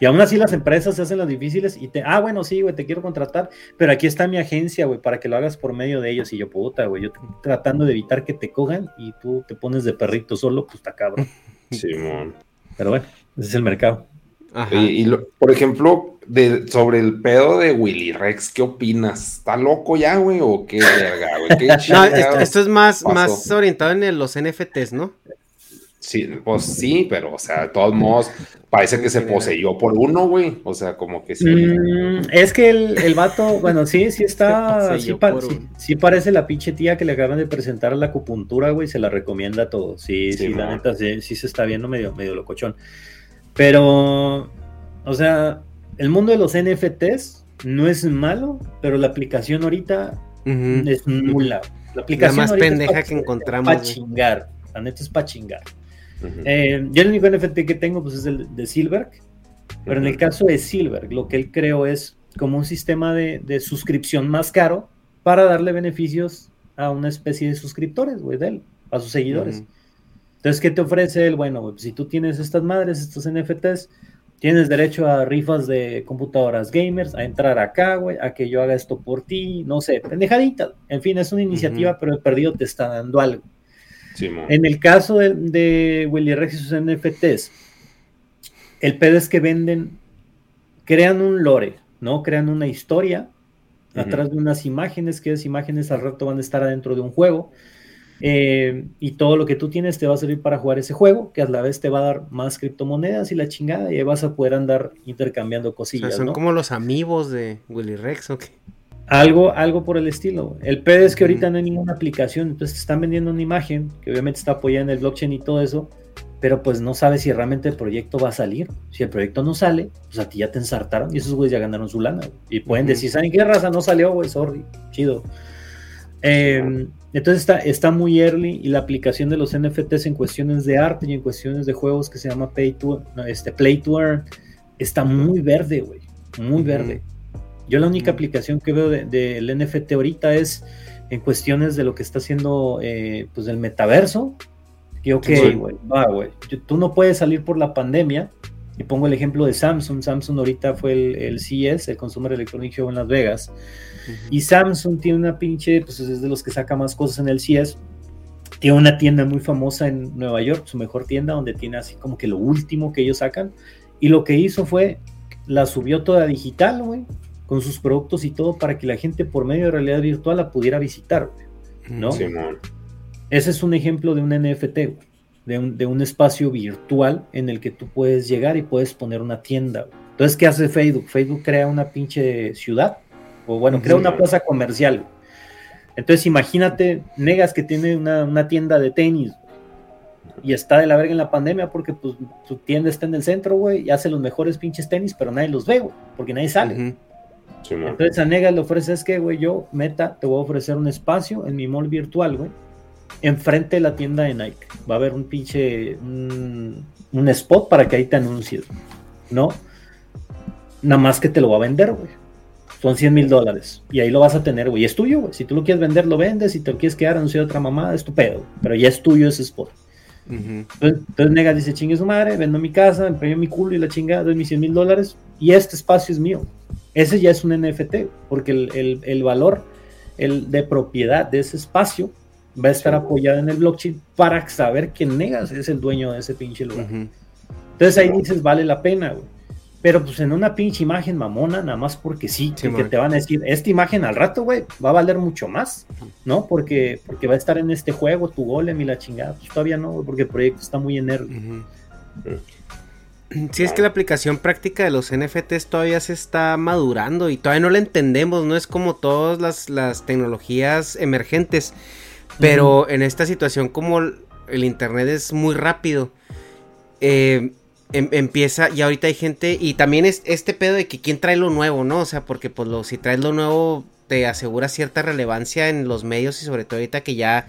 Y aún así las empresas se hacen las difíciles y te, ah, bueno, sí, güey, te quiero contratar, pero aquí está mi agencia, güey, para que lo hagas por medio de ellos. Y yo, puta, güey, yo tratando de evitar que te cojan y tú te pones de perrito solo, pues está cabrón. Sí, Pero bueno, ese es el mercado. Y, por ejemplo, de, sobre el pedo de Willy Rex, ¿qué opinas? ¿Está loco ya, güey? ¿O qué verga, güey? no, esto, es más, más orientado en los NFTs, ¿no? Sí, pues sí, pero, o sea, de todos modos, parece que se poseyó por uno, güey. O sea, como que sí. Mm, es que el, el, vato, bueno, sí, sí está. Sí, sí, parece la pinche tía que le acaban de presentar a la acupuntura, güey. Se la recomienda a todos. Sí, sí, la neta, sí, sí, se está viendo medio, medio locochón. Pero, o sea, el mundo de los NFTs no es malo, pero la aplicación ahorita es nula. La aplicación más pendeja que encontramos. Para chingar. La neta es para chingar. Eh, yo el único NFT que tengo pues, es el de Silver, pero en el caso de Silver, lo que él creó es como un sistema de, suscripción más caro para darle beneficios a una especie de suscriptores, güey, de él, a sus seguidores. Entonces, ¿qué te ofrece él? Bueno, güey, pues, si tú tienes estas madres, estos NFTs, tienes derecho a rifas de computadoras gamers, a entrar acá, güey, a que yo haga esto por ti, no sé, pendejadita. En fin, es una iniciativa, pero el perdido te está dando algo. En el caso de, de Willy Rex y sus NFTs, el pedo es que venden, crean un lore, ¿no? Crean una historia atrás de unas imágenes, que esas imágenes al rato van a estar adentro de un juego. Eh, y todo lo que tú tienes te va a servir para jugar ese juego, que a la vez te va a dar más criptomonedas y la chingada, y ahí vas a poder andar intercambiando cosillas. son como los amigos de Willy Rex, ¿o qué? Algo, algo por el estilo. El pedo es que ahorita no hay ninguna aplicación, entonces te están vendiendo una imagen que obviamente está apoyada en el blockchain y todo eso, pero pues no sabes si realmente el proyecto va a salir. Si el proyecto no sale, pues a ti ya te ensartaron y esos güeyes ya ganaron su lana. Y pueden decir, ¿saben qué raza? No salió, güey, sorry, chido. Em, entonces está, está muy early y la aplicación de los NFTs en cuestiones de arte y en cuestiones de juegos que se llama Pay to, este, Play to Earn está muy verde, güey, muy verde. Yo la única aplicación que veo del de, NFT ahorita es en cuestiones de lo que está haciendo eh, pues el metaverso. Que ok, güey, va, güey. Tú no puedes salir por la pandemia. Y pongo el ejemplo de Samsung. Samsung ahorita fue el, el CES, el Consumer Electronic Show en Las Vegas. Y Samsung tiene una pinche, pues es de los que saca más cosas en el CES. Tiene una tienda muy famosa en Nueva York, su mejor tienda, donde tiene así como que lo último que ellos sacan. Y lo que hizo fue, la subió toda digital, güey, con sus productos y todo, para que la gente por medio de realidad virtual la pudiera visitar, ¿no? Ese es un ejemplo de un NFT, de un, de un, espacio virtual en el que tú puedes llegar y puedes poner una tienda. Entonces, ¿qué hace Facebook? Facebook crea una pinche ciudad o bueno, crea una plaza comercial. Entonces imagínate, Negas que tiene una, tienda de tenis y está de la verga en la pandemia porque pues su tienda está en el centro, güey, y hace los mejores pinches tenis, pero nadie los ve, güey, porque nadie sale. Entonces a Negas le ofrece es que, güey, yo, Meta, te voy a ofrecer un espacio en mi mall virtual, güey, enfrente de la tienda de Nike. Va a haber un pinche, un, un spot para que ahí te anuncies, ¿no? Nada más que te lo va a vender, güey son 100 mil dólares. Y ahí lo vas a tener, güey. Es tuyo, güey. Si tú lo quieres vender, lo vendes. Si te lo quieres quedar, anunciar otra mamá, es tu pedo. Pero ya es tuyo ese spot. entonces, entonces, Nega dice, chingue su madre, vendo mi casa, empeño mi culo y la chingada, doy mis 100 mil dólares. Y este espacio es mío. Ese ya es un NFT, porque el, el, valor el de propiedad de ese espacio va a estar apoyado en el blockchain para saber que Negas es el dueño de ese pinche lugar. Entonces ahí dices, vale la pena, güey. Pero pues en una pinche imagen mamona, nada más porque sí, que te van a decir, esta imagen al rato, güey, va a valer mucho más, ¿no? Porque, porque va a estar en este juego, tu golem y la chingada. Pues todavía no, porque el proyecto está muy en Sí, es que la aplicación práctica de los NFTs todavía se está madurando y todavía no la entendemos, no es como todas las, las tecnologías emergentes, pero en esta situación como el Internet es muy rápido, eh, Em, empieza y ahorita hay gente y también es este pedo de que quién trae lo nuevo, ¿no? O sea, porque pues lo, si traes lo nuevo te asegura cierta relevancia en los medios y sobre todo ahorita que ya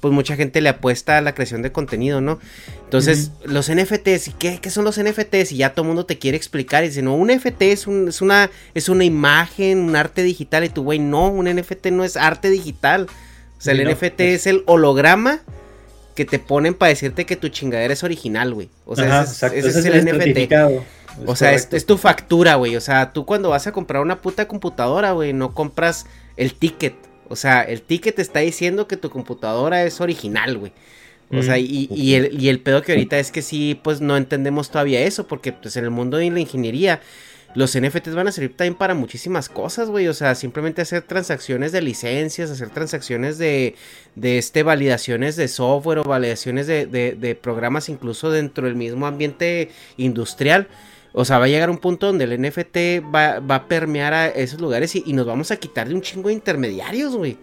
pues mucha gente le apuesta a la creación de contenido, ¿no? Entonces, los NFTs, ¿qué, ¿qué, son los NFTs? Y ya todo el mundo te quiere explicar y dice, no, un NFT es, un, es, una, es una imagen, un arte digital y tu güey, no, un NFT no es arte digital. O sea, el NFT es el holograma que te ponen para decirte que tu chingadera es original, güey. O sea, ese, es, el NFT. o sea, es, es, tu factura, güey. O sea, tú cuando vas a comprar una puta computadora, güey, no compras el ticket. O sea, el ticket te está diciendo que tu computadora es original, güey. O sea, y, y, el, y el pedo que ahorita es que sí, pues no entendemos todavía eso, porque pues en el mundo de la ingeniería los NFTs van a servir también para muchísimas cosas, güey. O sea, simplemente hacer transacciones de licencias, hacer transacciones de, de este, validaciones de software o validaciones de, de, programas incluso dentro del mismo ambiente industrial. O sea, va a llegar un punto donde el NFT va, va a permear a esos lugares y, nos vamos a quitar de un chingo de intermediarios, güey.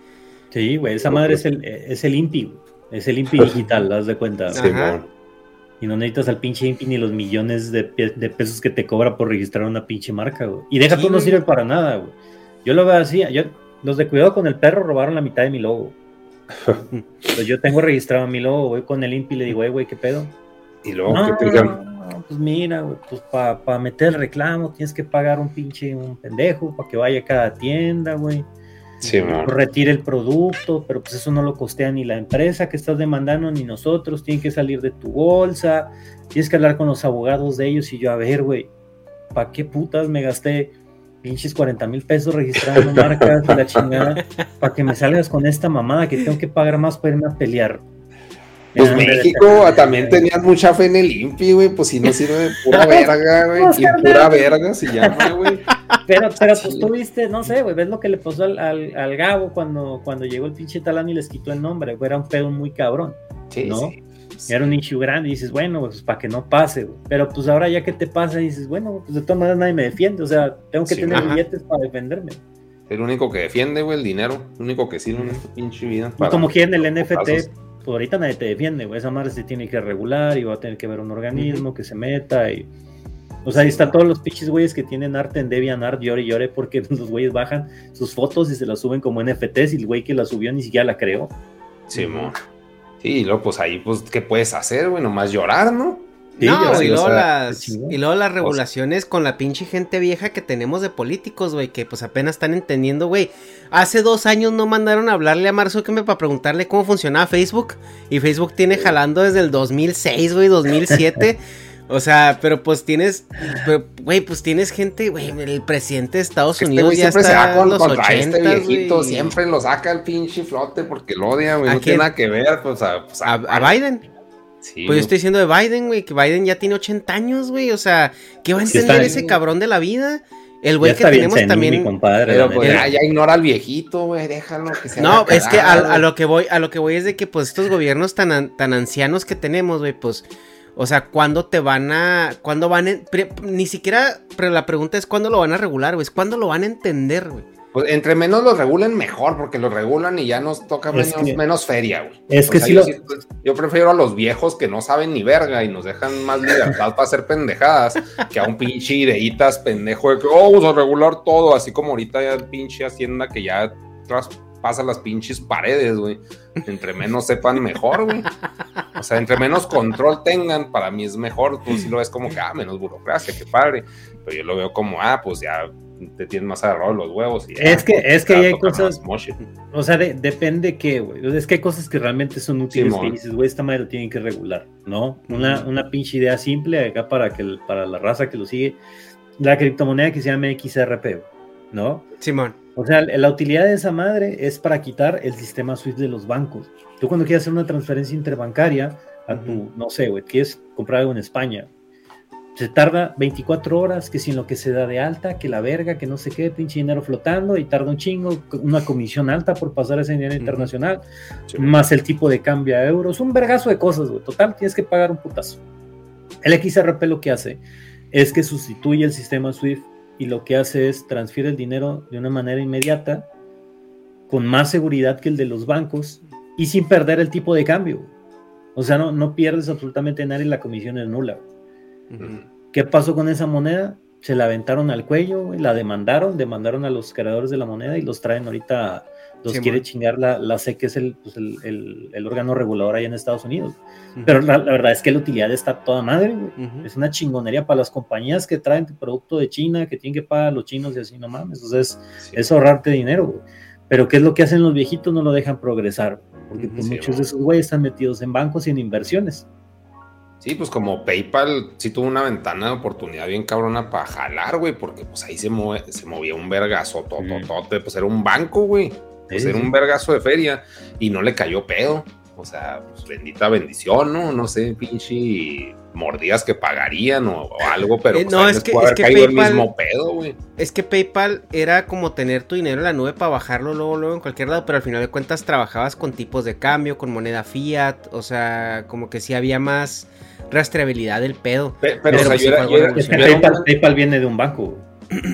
Sí, güey, esa madre es el, es el INPI, es el INPI digital, das de cuenta. Sí, y no necesitas al pinche Impi ni los millones de, pesos que te cobra por registrar una pinche marca, güey. Y deja tú, no sirve para nada, güey. Yo lo veo así, yo, los de cuidado con el perro robaron la mitad de mi logo. pues yo tengo registrado mi logo, voy con el Impi y le digo, güey, ¿qué pedo? Y luego, ¿qué te digan? Pues mira, güey, pues para meter el reclamo tienes que pagar un pinche un pendejo para que vaya a cada tienda, güey. Sí, mon. retire el producto, pero pues eso no lo costea ni la empresa que estás demandando ni nosotros, tiene que salir de tu bolsa, tienes que hablar con los abogados de ellos y yo, a ver, güey, ¿para qué putas me gasté pinches 40 mil pesos registrando marcas la chingada para que me salgas con esta mamada que tengo que pagar más para irme a pelear? Pues México también tenían mucha fe en el INPI, güey. Pues si no sirve de pura verga, güey. Pues, Y pura verga se llama, güey. Pero, pero pues tú viste, no sé, güey, ves lo que le pasó al, al, al Gabo cuando, cuando llegó el pinche talán y les quitó el nombre, güey, era un pedo muy cabrón. Sí, ¿No? sí. Era un issue grande y dices, bueno, pues para que no pase, güey. Pero pues ahora ya que te pasa, dices, bueno, pues de todas maneras nadie me defiende, o sea, tengo que Sí, tener ajá. billetes para defenderme. El único que defiende, güey, el dinero. El único que sirve en esta pinche vida. Y para- como quieren el NFT, casos. Pues ahorita nadie te defiende, güey. Esa madre se tiene que regular y va a tener que ver un organismo que se meta y. O sea, ahí están todos los pinches güeyes que tienen arte en DeviantArt, llore y llore, porque los güeyes bajan sus fotos y se las suben como NFTs y el güey que la subió ni siquiera la creó. Simón. Sí, y luego, pues ahí, pues, ¿qué puedes hacer, güey? Nomás llorar, ¿no? Sí, no, y, luego las, y luego las regulaciones con la pinche gente vieja que tenemos de políticos, güey, que pues apenas están entendiendo, güey. Hace dos años no mandaron a hablarle a Mark Zuckerberg para preguntarle cómo funcionaba Facebook. Y Facebook tiene jalando desde el 2006, güey, 2007. o sea, pero pues tienes, güey, pues tienes gente, güey, el presidente de Estados Este Unidos ya siempre se está va en con, los contra 80, este viejito. güey. Siempre lo saca el pinche flote porque lo odia, güey. ¿A No quién? tiene nada que ver, pues, a, pues, A, a Biden. Sí, Pues yo estoy diciendo de Biden, güey, que Biden ya tiene 80 años, güey. O sea, ¿qué va a entender ese cabrón de la vida? El güey que tenemos senil, también. mi compadre, Pero pues ya, ya ignora al viejito, güey. Déjalo que se No, es que a, lo que voy, a lo que voy es de que pues estos gobiernos tan, an- tan ancianos que tenemos, güey, pues, o sea, ¿cuándo te van a, cuándo van a, ni siquiera, pero la pregunta es cuándo lo van a regular, güey, es cuándo lo van a entender, güey. Pues entre menos los regulen, mejor, porque los regulan y ya nos toca menos, que- menos feria, güey. Es O que sea, sí yo, lo- sí- yo prefiero a los viejos que no saben ni verga y nos dejan más libertad para hacer pendejadas que a un pinche ideitas pendejo de que oh, vamos a regular todo, así como ahorita ya el pinche Hacienda que ya traspasa las pinches paredes, güey. Entre menos sepan, mejor, güey. O sea, entre menos control tengan, para mí es mejor. Tú sí lo ves como que, ah, menos burocracia, qué padre. Pero yo lo veo como, ah, pues ya te tienes más agarrado los huevos. Y ya, Es que- es que hay cosas-. O sea, de- depende qué, güey. Es que hay cosas que realmente son útiles Simón. que dices, güey, esta madre lo tienen que regular, ¿no? Una, una pinche idea simple acá para, que para la raza que lo sigue. La criptomoneda que se llama XRP, ¿no? Simón. O sea, la utilidad de esa madre es para quitar el sistema SWIFT de los bancos. Tú cuando quieres hacer una transferencia interbancaria a tu, no sé, güey, quieres comprar algo en España, se tarda 24 horas, que sin lo que se da de alta, que la verga, que no sé qué, pinche dinero flotando y tarda un chingo, una comisión alta por pasar ese dinero internacional, Sí. más el tipo de cambio a euros, un vergazo de cosas, güey. Total, tienes que pagar un putazo. El XRP lo que hace es que sustituye el sistema SWIFT y lo que hace es transfiere el dinero de una manera inmediata, con más seguridad que el de los bancos y sin perder el tipo de cambio. güey. O sea, no, no pierdes absolutamente nada y la comisión es nula. güey. ¿Qué pasó con esa moneda? Se la aventaron al cuello, la demandaron, demandaron a los creadores de la moneda y los traen ahorita, los Sí, quiere man. chingar la, la SEC, que es el, pues, el, el- el órgano regulador allá en Estados Unidos. Ujú. Pero la, la verdad es que la utilidad está toda madre, güey. Ujú. Es una chingonería para las compañías que traen tu producto de China, que tienen que pagar a los chinos y así, no mames. Entonces, Sí. es ahorrarte dinero, güey. Pero ¿qué es lo que hacen los viejitos? No lo dejan progresar. Porque pues, Sí, muchos bueno. de esos güeyes están metidos en bancos y en inversiones. Sí, pues como PayPal sí tuvo una ventana de oportunidad bien cabrona para jalar, güey, porque pues ahí se, mueve, se movía un vergazo, tototote, pues era un banco, güey, pues era un vergazo de feria y no le cayó pedo. O sea, pues bendita bendición, ¿no? No sé, pinche mordidas que pagarían o, o algo, pero Eh, pues, no, es que- es que caído el PayPal- mismo pedo, güey. Es que PayPal era como tener tu dinero en la nube para bajarlo luego, luego en cualquier lado, pero al final de cuentas trabajabas con tipos de cambio, con moneda fiat, o sea, como que sí había más rastreabilidad del pedo. Pe- Pero, o sea, pues yo era, yo Es que PayPal, PayPal viene de un banco.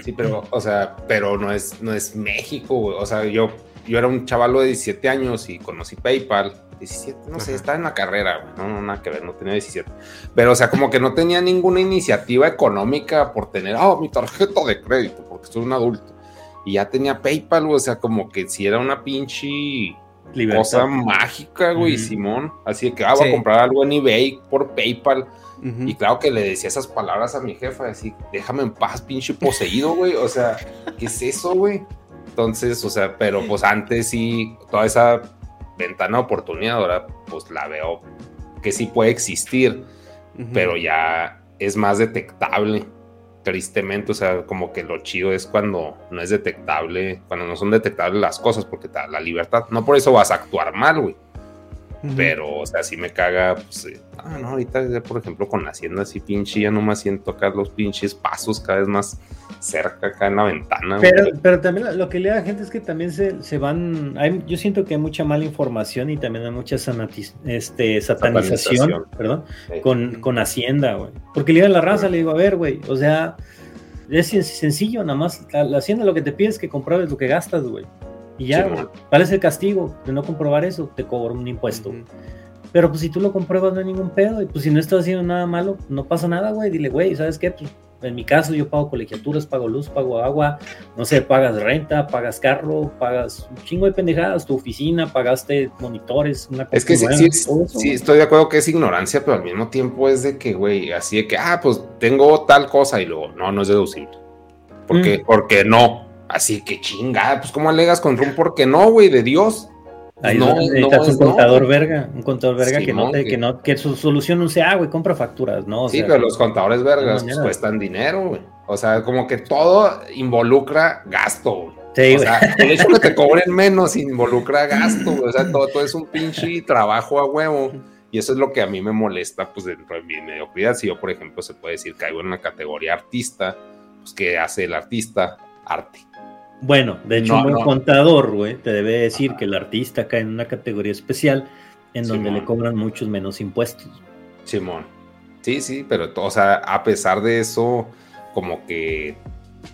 Sí, pero, o sea, pero no es, no es México, güey. O sea, yo, yo era un chavalo de 17 años y conocí PayPal. 17, no sé, estaba en la carrera, güey. No, no, nada que ver, no tenía 17. Pero, o sea, como que no tenía ninguna iniciativa económica por tener, ah, mi tarjeta de crédito, porque soy un adulto. Y ya tenía PayPal, güey. O sea, como que si era una pinche Libertad. cosa mágica, güey. Simón. Así que, ah, voy Sí. a comprar algo en eBay por PayPal. Y claro que le decía esas palabras a mi jefa, así, déjame en paz, pinche poseído, güey. O sea, ¿qué es eso, güey? Entonces, o sea, pero pues antes sí, toda esa ventana de oportunidad ahora pues la veo que sí puede existir, pero ya es más detectable, tristemente, o sea, como que lo chido es cuando no es detectable, cuando no son detectables las cosas, porque te da la libertad, no por eso vas a actuar mal, güey. Pero, o sea, sí me caga, pues, eh, ah, no, ahorita, por ejemplo, con Hacienda, así pinche, ya no me siento acá los pinches pasos cada vez más cerca acá en la ventana. Pero, pero también lo que le da a la gente es que también se, se van, hay, yo siento que hay mucha mala información y también hay mucha este, satanización, perdón, con, con Hacienda, güey. Porque le digo a la raza, le digo, a ver, güey, o sea, es sencillo, nada más, la, Hacienda lo que te pide es que compruebes lo que gastas, güey. Y ya, güey, ¿cuál es el castigo de no comprobar eso? Te cobro un impuesto. Pero pues si tú lo compruebas no hay ningún pedo. Y pues si no estás haciendo nada malo, no pasa nada, güey. Dile, güey, ¿sabes qué? Pues en mi caso yo pago colegiaturas, pago luz, pago agua, no sé, pagas renta, pagas carro, pagas un chingo de pendejadas, tu oficina, pagaste monitores, una cosa. Es que sí, sí, estoy de acuerdo que es ignorancia, pero al mismo tiempo es de que, güey, así de que, ah, pues tengo tal cosa y luego, no, no es deducible. Porque, mm. porque no. Así que chingada, pues ¿cómo alegas contra un porque no, güey, de Dios? Ahí no, necesitas un contador verga, un contador verga que no, te, que, no, que su solución no sea, güey, compra facturas, ¿no? sí, pero los contadores vergas pues, cuestan dinero, güey. O sea, como que todo involucra gasto, güey. Sí, o sea, el hecho de que te cobren menos involucra gasto, güey. O sea, todo, todo, es un pinche trabajo a huevo. Y eso es lo que a mí me molesta, pues, dentro de mi mediocridad. Si yo, por ejemplo, se puede decir que caigo en una categoría artista, pues, ¿qué hace el artista? Arte. Bueno, de hecho, un buen contador, güey, te debe decir que el artista cae en una categoría especial en donde le cobran muchos menos impuestos. Simón. Sí, sí, pero, o sea, a pesar de eso, como que,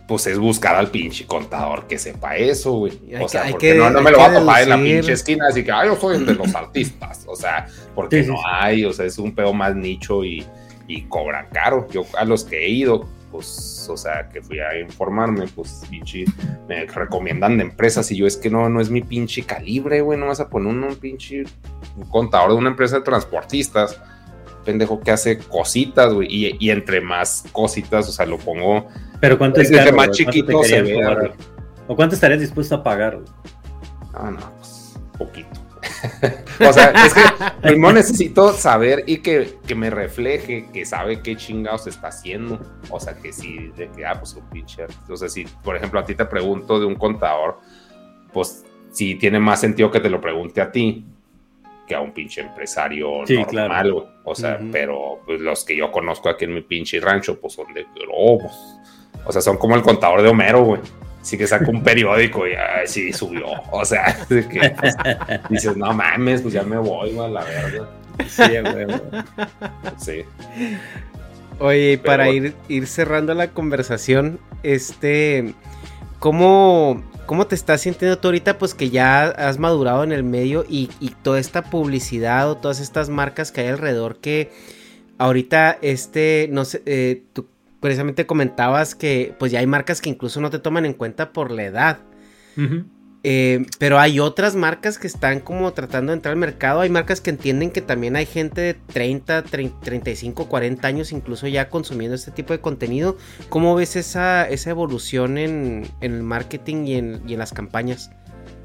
pues es buscar al pinche contador que sepa eso, güey. O sea, porque no, me lo va a topar en la pinche esquina, así que, ah, yo soy el de los artistas. O sea, porque no hay, o sea, es un pedo más nicho y, y cobran caro. Yo a los que he ido, pues, o sea, que fui a informarme, pues, pinche, me recomiendan de empresas y yo es que no, no es mi pinche calibre, güey, no vas a poner un, pinche contador de una empresa de transportistas, pendejo que hace cositas, güey, y, entre más cositas, o sea, lo pongo. Pero cuánto es caro, más chiquito se ve. ¿O cuánto estarías dispuesto a pagar? Ah, no, pues, poquito. o sea, es que primero necesito saber y que, me refleje que sabe qué chingados está haciendo. O sea, que si, de que, ah, pues un pinche. O sea, si, por ejemplo, a ti te pregunto de un contador, pues si tiene más sentido que te lo pregunte a ti que a un pinche empresario normal, O sea, pero pues, los que yo conozco aquí en mi pinche rancho, pues son de globos. O sea, son como el contador de Homero, güey sí que saca un periódico y sí subió. O sea, que, pues, dices, no mames, pues ya me voy, a la verdad. Sí, güey. Sí. Oye, para ir, ir cerrando la conversación, este, ¿cómo, ¿cómo te estás sintiendo tú ahorita? Pues que ya has madurado en el medio y, y toda esta publicidad o todas estas marcas que hay alrededor que ahorita, este, no sé, eh, tú precisamente comentabas que pues ya hay marcas que incluso no te toman en cuenta por la edad. Eh, pero hay otras marcas que están como tratando de entrar al mercado. Hay marcas que entienden que también hay gente de 30, 35, 40 años incluso ya consumiendo este tipo de contenido. ¿Cómo ves esa, esa evolución en, el marketing y en, y en las campañas?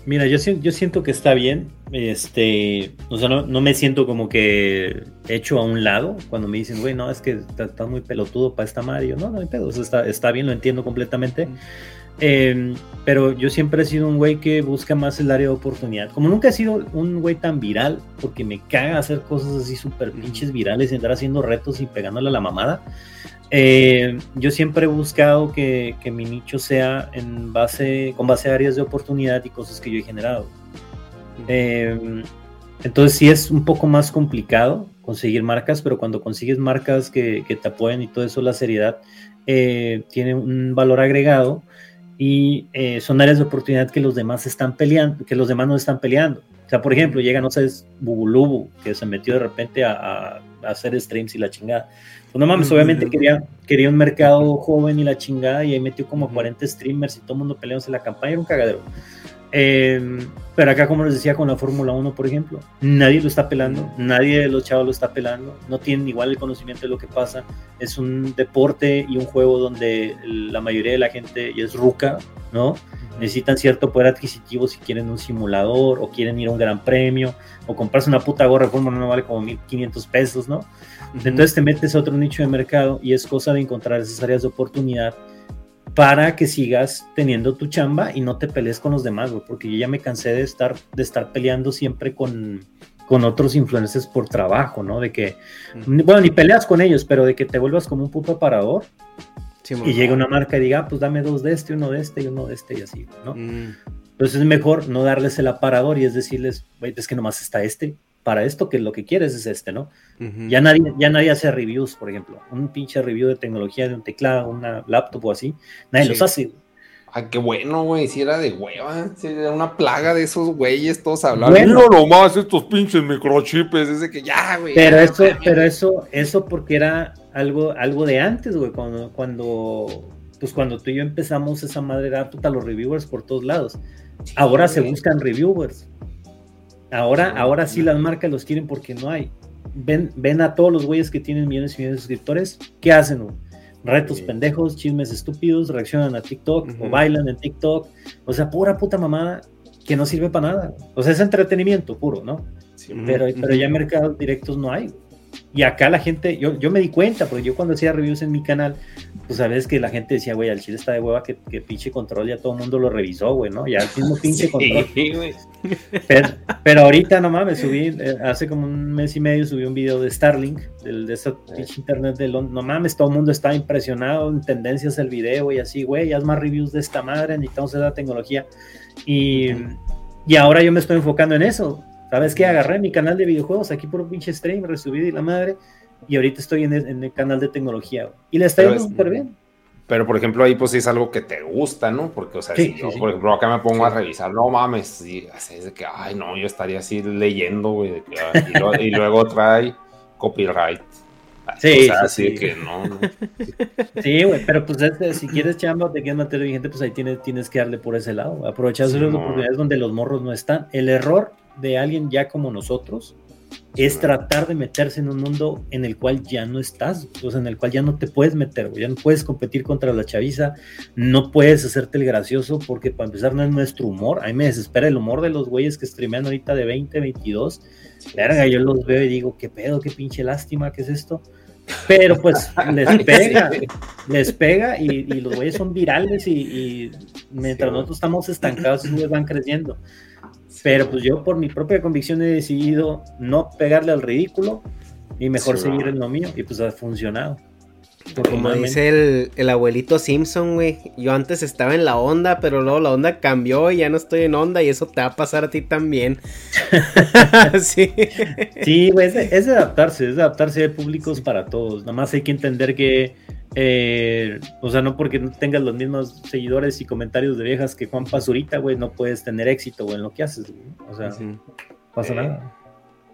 Mira, yo, yo siento que está bien. Este, o sea, no, me siento como que hecho a un lado cuando me dicen, güey, no, es que está, muy pelotudo para esta madre. Yo, no, no hay pedo, está, está bien, lo entiendo completamente. Em, pero yo siempre he sido un güey que busca más el área de oportunidad. Como nunca he sido un güey tan viral, porque me caga hacer cosas así súper pinches virales y andar haciendo retos y pegándole a la mamada. Eh, yo siempre he buscado que, mi nicho sea en base, con base a áreas de oportunidad y cosas que yo he generado. Eh, entonces sí es un poco más complicado conseguir marcas, pero cuando consigues marcas que, te apoyen y todo eso, la seriedad eh, tiene un valor agregado y son áreas de oportunidad que los demás están peleando, que los demás no están peleando. O sea, por ejemplo, llega, no sé, Bubulubu, que se metió de repente a, a hacer streams y la chingada pues no mames, obviamente quería, quería un mercado joven y la chingada, y ahí metió como 40 streamers y todo el mundo peleándose la campaña, era un cagadero. Em, pero acá, como les decía, con la Fórmula 1, por ejemplo, nadie lo está pelando, nadie de los chavos lo está pelando, no tienen igual el conocimiento de lo que pasa. Es un deporte y un juego donde la mayoría de la gente es ruca, ¿no? Necesitan cierto poder adquisitivo si quieren un simulador o quieren ir a un gran premio o comprarse una puta gorra de Fórmula 1 vale como 1500 pesos, ¿no? Entonces te metes a otro nicho de mercado y es cosa de encontrar esas áreas de oportunidad para que sigas teniendo tu chamba y no te pelees con los demás, güey, porque yo ya me cansé de estar, de estar peleando siempre con, con otros influencers por trabajo, ¿no? De que, bueno, ni peleas con ellos, pero de que te vuelvas como un puto parador y llega una marca y diga, ah, pues dame dos de este, uno de este y uno de este y así, ¿no? Mm. Entonces es mejor no darles el aparador y es decirles, güey, es que nomás está este, para esto que lo que quieres es este, ¿no? ya, nadie, ya nadie hace reviews, por ejemplo, un pinche review de tecnología de un teclado, una laptop o así, nadie los hace. Ay, qué bueno, güey, si era de hueva, si era una plaga de esos güeyes, todos hablando. Bueno, nomás estos pinches microchips, ese que ya, güey. Pero eso, pero eso, eso porque era algo, algo de antes, güey, cuando, cuando, pues cuando tú y yo empezamos esa madre era puta los reviewers por todos lados. Ahora se buscan reviewers. Ahora, ahora sí las marcas los quieren porque no hay. Ven, ven a todos los güeyes que tienen millones y millones de suscriptores, ¿qué hacen? Retos pendejos, chismes estúpidos, reaccionan a TikTok o bailan en TikTok. O sea, pura puta mamada que no sirve para nada. O sea, es entretenimiento puro, ¿no? pero, pero ya mercados directos no hay. Y acá la gente, yo, yo me di cuenta, porque yo cuando hacía reviews en mi canal, pues sabes que la gente decía, güey, al chile está de hueva que, que, pinche control, ya todo el mundo lo revisó, güey, ¿no? Ya el mismo pinche control. Pero, pero, ahorita, no mames, subí, eh, hace como un mes y medio subí un video de Starlink, del, de ese pinche internet de Londres. No mames, todo el mundo está impresionado en tendencias del video y así, güey, haz más reviews de esta madre, necesitamos esa tecnología. Y, y ahora yo me estoy enfocando en eso ¿Sabes qué? Agarré mi canal de videojuegos aquí por un pinche stream, resubido y la madre, y ahorita estoy en el, canal de tecnología. Y le está yendo súper bien. Pero, por ejemplo, ahí pues es algo que te gusta, ¿no? Porque, o sea, si yo, por ejemplo, acá me pongo a revisar, no mames, y así es de que, ay, no, yo estaría así leyendo, güey, y, luego trae copyright. Sí, o sea, así que no, no. Sí, güey, pero pues si quieres chamba te quieres mantener vigente, pues ahí tienes, tienes que darle por ese lado. Aprovechar las oportunidades donde los morros no están. El error de alguien ya como nosotros es tratar de meterse en un mundo en el cual ya no estás, o sea, en el cual ya no te puedes meter, ya no puedes competir contra la chaviza, no puedes hacerte el gracioso, porque para empezar no es nuestro humor, a mí me desespera el humor de los güeyes que streamean ahorita de 20, 22, verga, yo los veo y digo, qué pedo, qué pinche lástima, qué es esto, pero pues les pega, les pega y, los güeyes son virales y, mientras nosotros estamos estancados, ellos van creciendo. Pero pues yo por mi propia convicción he decidido no pegarle al ridículo y mejor seguir en lo mío y pues ha funcionado. Como dice el, abuelito Simpson, güey. Yo antes estaba en la onda, pero luego la onda cambió y ya no estoy en onda y eso te va a pasar a ti también. sí. Sí, güey, es, adaptarse, es adaptarse de públicos para todos. Nada más hay que entender que, eh, o sea, no porque no tengas los mismos seguidores y comentarios de viejas que Juan Pazurita, güey, no puedes tener éxito, güey, en lo que haces, O sea, no pasa nada.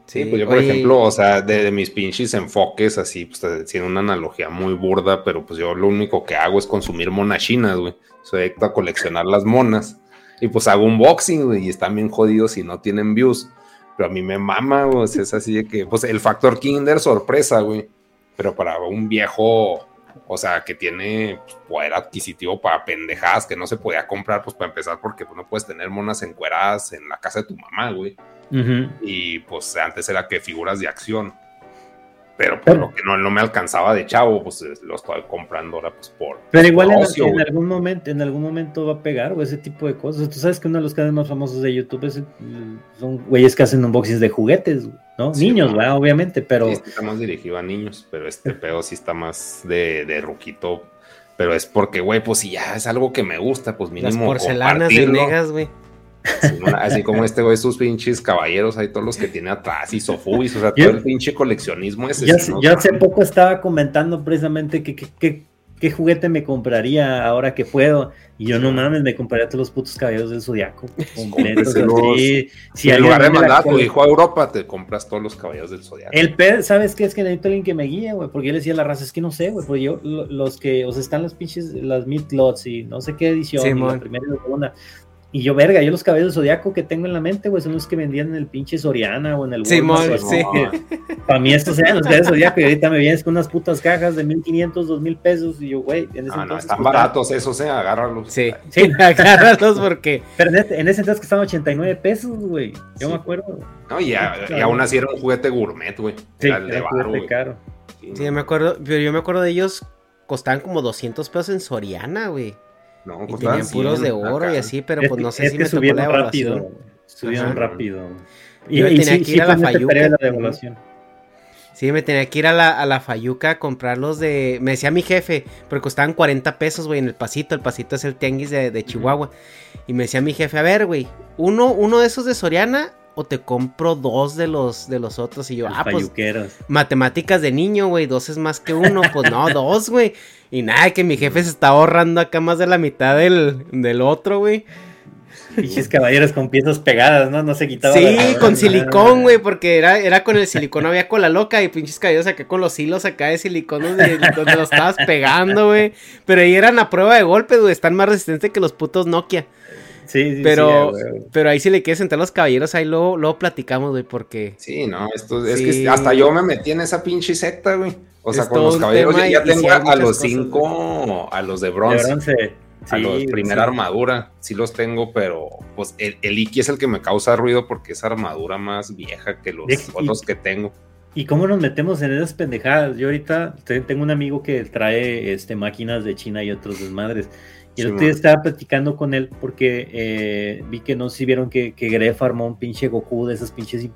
Sí, pues yo, por ejemplo, o sea, de, mis pinches enfoques, así, pues haciendo una analogía muy burda, pero pues yo lo único que hago es consumir monas chinas, güey. Soy a coleccionar las monas. Y pues hago un boxing, güey, y están bien jodidos y no tienen views. Pero a mí me mama, güey, es así de que, pues el factor Kinder sorpresa, güey. Pero para un viejo, o sea, que tiene pues, poder adquisitivo para pendejadas que no se podía comprar, pues para empezar, porque pues, no puedes tener monas encueradas en la casa de tu mamá, güey. Y pues antes era que figuras de acción. Pero por lo que no, no me alcanzaba de chavo, pues lo estoy comprando ahora pues por. Pero igual en, algún momento, en algún momento va a pegar o ese tipo de cosas. Tú sabes que uno de los canales más famosos de YouTube es, son güeyes que hacen unboxings de juguetes, ¿no? niños, obviamente, pero. Sí, está más dirigido a niños, pero este pedo sí está más de, de ruquito. Pero es porque, güey, pues si ya es algo que me gusta, pues mínimo. Las porcelanas de negas, güey. Así, como este güey, sus pinches caballeros, hay todos los que tiene atrás y sofubis, o sea, todo el pinche coleccionismo ese. Yo, hace poco estaba comentando precisamente que, qué juguete me compraría ahora que puedo. Y yo no mames, me compraría todos los putos caballeros del zodiaco. Completos, si en lugar de mandar a tu hijo a Europa, te compras todos los caballeros del zodiaco. El pedo, ¿sabes qué? Es que necesito alguien que me guíe, güey. Porque yo le decía a la raza, es que no sé, güey. Porque yo, los que, o sea, están los pinches, las mid y no sé qué edición, la primera y la segunda Y yo, verga, yo los caballeros zodiaco que tengo en la mente, güey, son los que vendían en el pinche Soriana o en el Walmart, sí. que Para mí estos eran los caballeros zodiaco y ahorita me vienes con unas putas cajas de 1500, 2000 pesos y yo, güey, en ese Ah, no, entonces están costaba- baratos esos, eh, agárralos. Sí, Sí. agárralos porque. Pero en, este- en ese entonces costaban 89 pesos, güey. Yo Sí. me acuerdo. No, y, a- y aún así era un juguete gourmet, güey. Sí, Era el de güey. caro. Sí, Sí, me acuerdo, pero yo me acuerdo de ellos, costaban como 200 pesos en Soriana, güey. No, Y costaban tenían puros 100 de oro acá. y así, pero Es pues que- no sé si me tocó subieron la rápido. evaluación. Subieron Ajá. rápido. Yo me tenía sí- que sí ir a la Fayuca. la devaluación. Sí, me tenía que ir a la, a la Fayuca a comprarlos de... Me decía mi jefe, porque costaban 40 pesos, güey, en el pasito. El pasito es el tianguis de, de Chihuahua. Y me decía mi jefe, a ver, güey, uno, uno de esos de Soriana o te compro dos de los, de los otros. Y yo, Los ah, pues matemáticas de niño, güey, dos es más que uno. Pues no, dos, güey. Y nada, que mi jefe se está ahorrando acá más de la mitad del, del otro, güey. Pinches caballeros con piezas pegadas, ¿no? No se quitaba. Sí, la- con silicón, güey, porque era, era con el silicón, había cola loca y pinches caballos acá con los hilos acá de silicón donde, donde los estabas pegando, güey. Pero ahí eran a prueba de golpe, güey, están más resistentes que los putos Nokia. Sí, sí, Pero, sí, güey. pero ahí si le quieres entrar a los caballeros, ahí luego, luego platicamos, güey, porque... Sí, no, esto es Sí. que hasta yo me metí en esa pinche secta, güey. O sea, Es con los caballeros ya y- y sí tengo a los cosas, cinco, a los de De bronce, a los primera sí. armadura, sí los tengo, pero pues el, el Iki es el que me causa ruido porque es armadura más vieja que los otros que tengo. ¿Y cómo nos metemos en esas pendejadas? Yo ahorita te- tengo un amigo que trae este, máquinas de China y otros desmadres. Y el Sí, otro día estaba platicando con él porque eh, vi que no sé si vieron que, que Gref armó un pinche Goku de esas pinches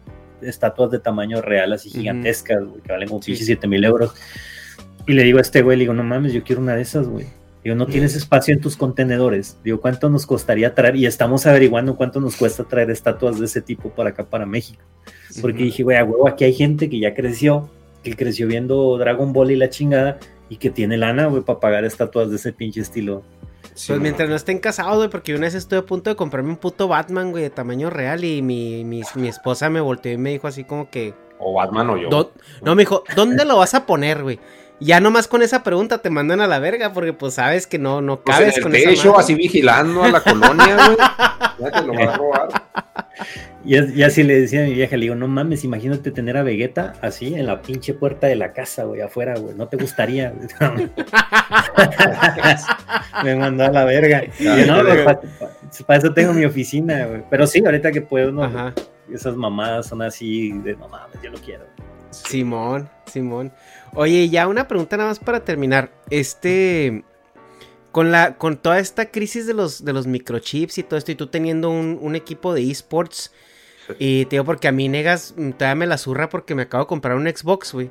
estatuas de tamaño real, así gigantescas, güey, que valen como Sí. pinches 7 mil euros. Y le digo a este güey, le digo, no mames, yo quiero una de esas, güey. Digo, no tienes espacio en tus contenedores. Digo, ¿cuánto nos costaría traer? Y estamos averiguando cuánto nos cuesta traer estatuas de ese tipo para acá, para México. Porque dije, güey, a huevo, aquí hay gente que ya creció, que creció viendo Dragon Ball y la chingada, y que tiene lana, güey, para pagar estatuas de ese pinche estilo. Sí, Pues mientras no estén casados, güey, porque una vez estuve a punto de comprarme un puto Batman, güey, de tamaño real y mi, mi, mi esposa me volteó y me dijo así como que... O Batman o yo. "¿Dó- No, me dijo, ¿dónde lo vas a poner, güey? Ya nomás con esa pregunta te mandan a la verga porque pues sabes que no, no Pues cabes en con el esa techo, así vigilando a la colonia, güey. Ya te lo va a robar. Y, así le decía a mi vieja, le digo, no mames, imagínate tener a Vegeta así en la pinche puerta de la casa, güey, afuera, güey, no te gustaría. me mandó a la verga. Y yo, no, para eso tengo mi oficina, güey. Pero sí, ahorita que puedo, no, Ajá. esas mamadas son así de, no mames, yo lo quiero. Simón, Simón. Oye, ya una pregunta nada más para terminar. Este, con la, con toda esta crisis de los, de los microchips y todo esto, y tú teniendo un, un equipo de esports, y te digo porque a mí negas, todavía me la zurra porque me acabo de comprar un Xbox, güey.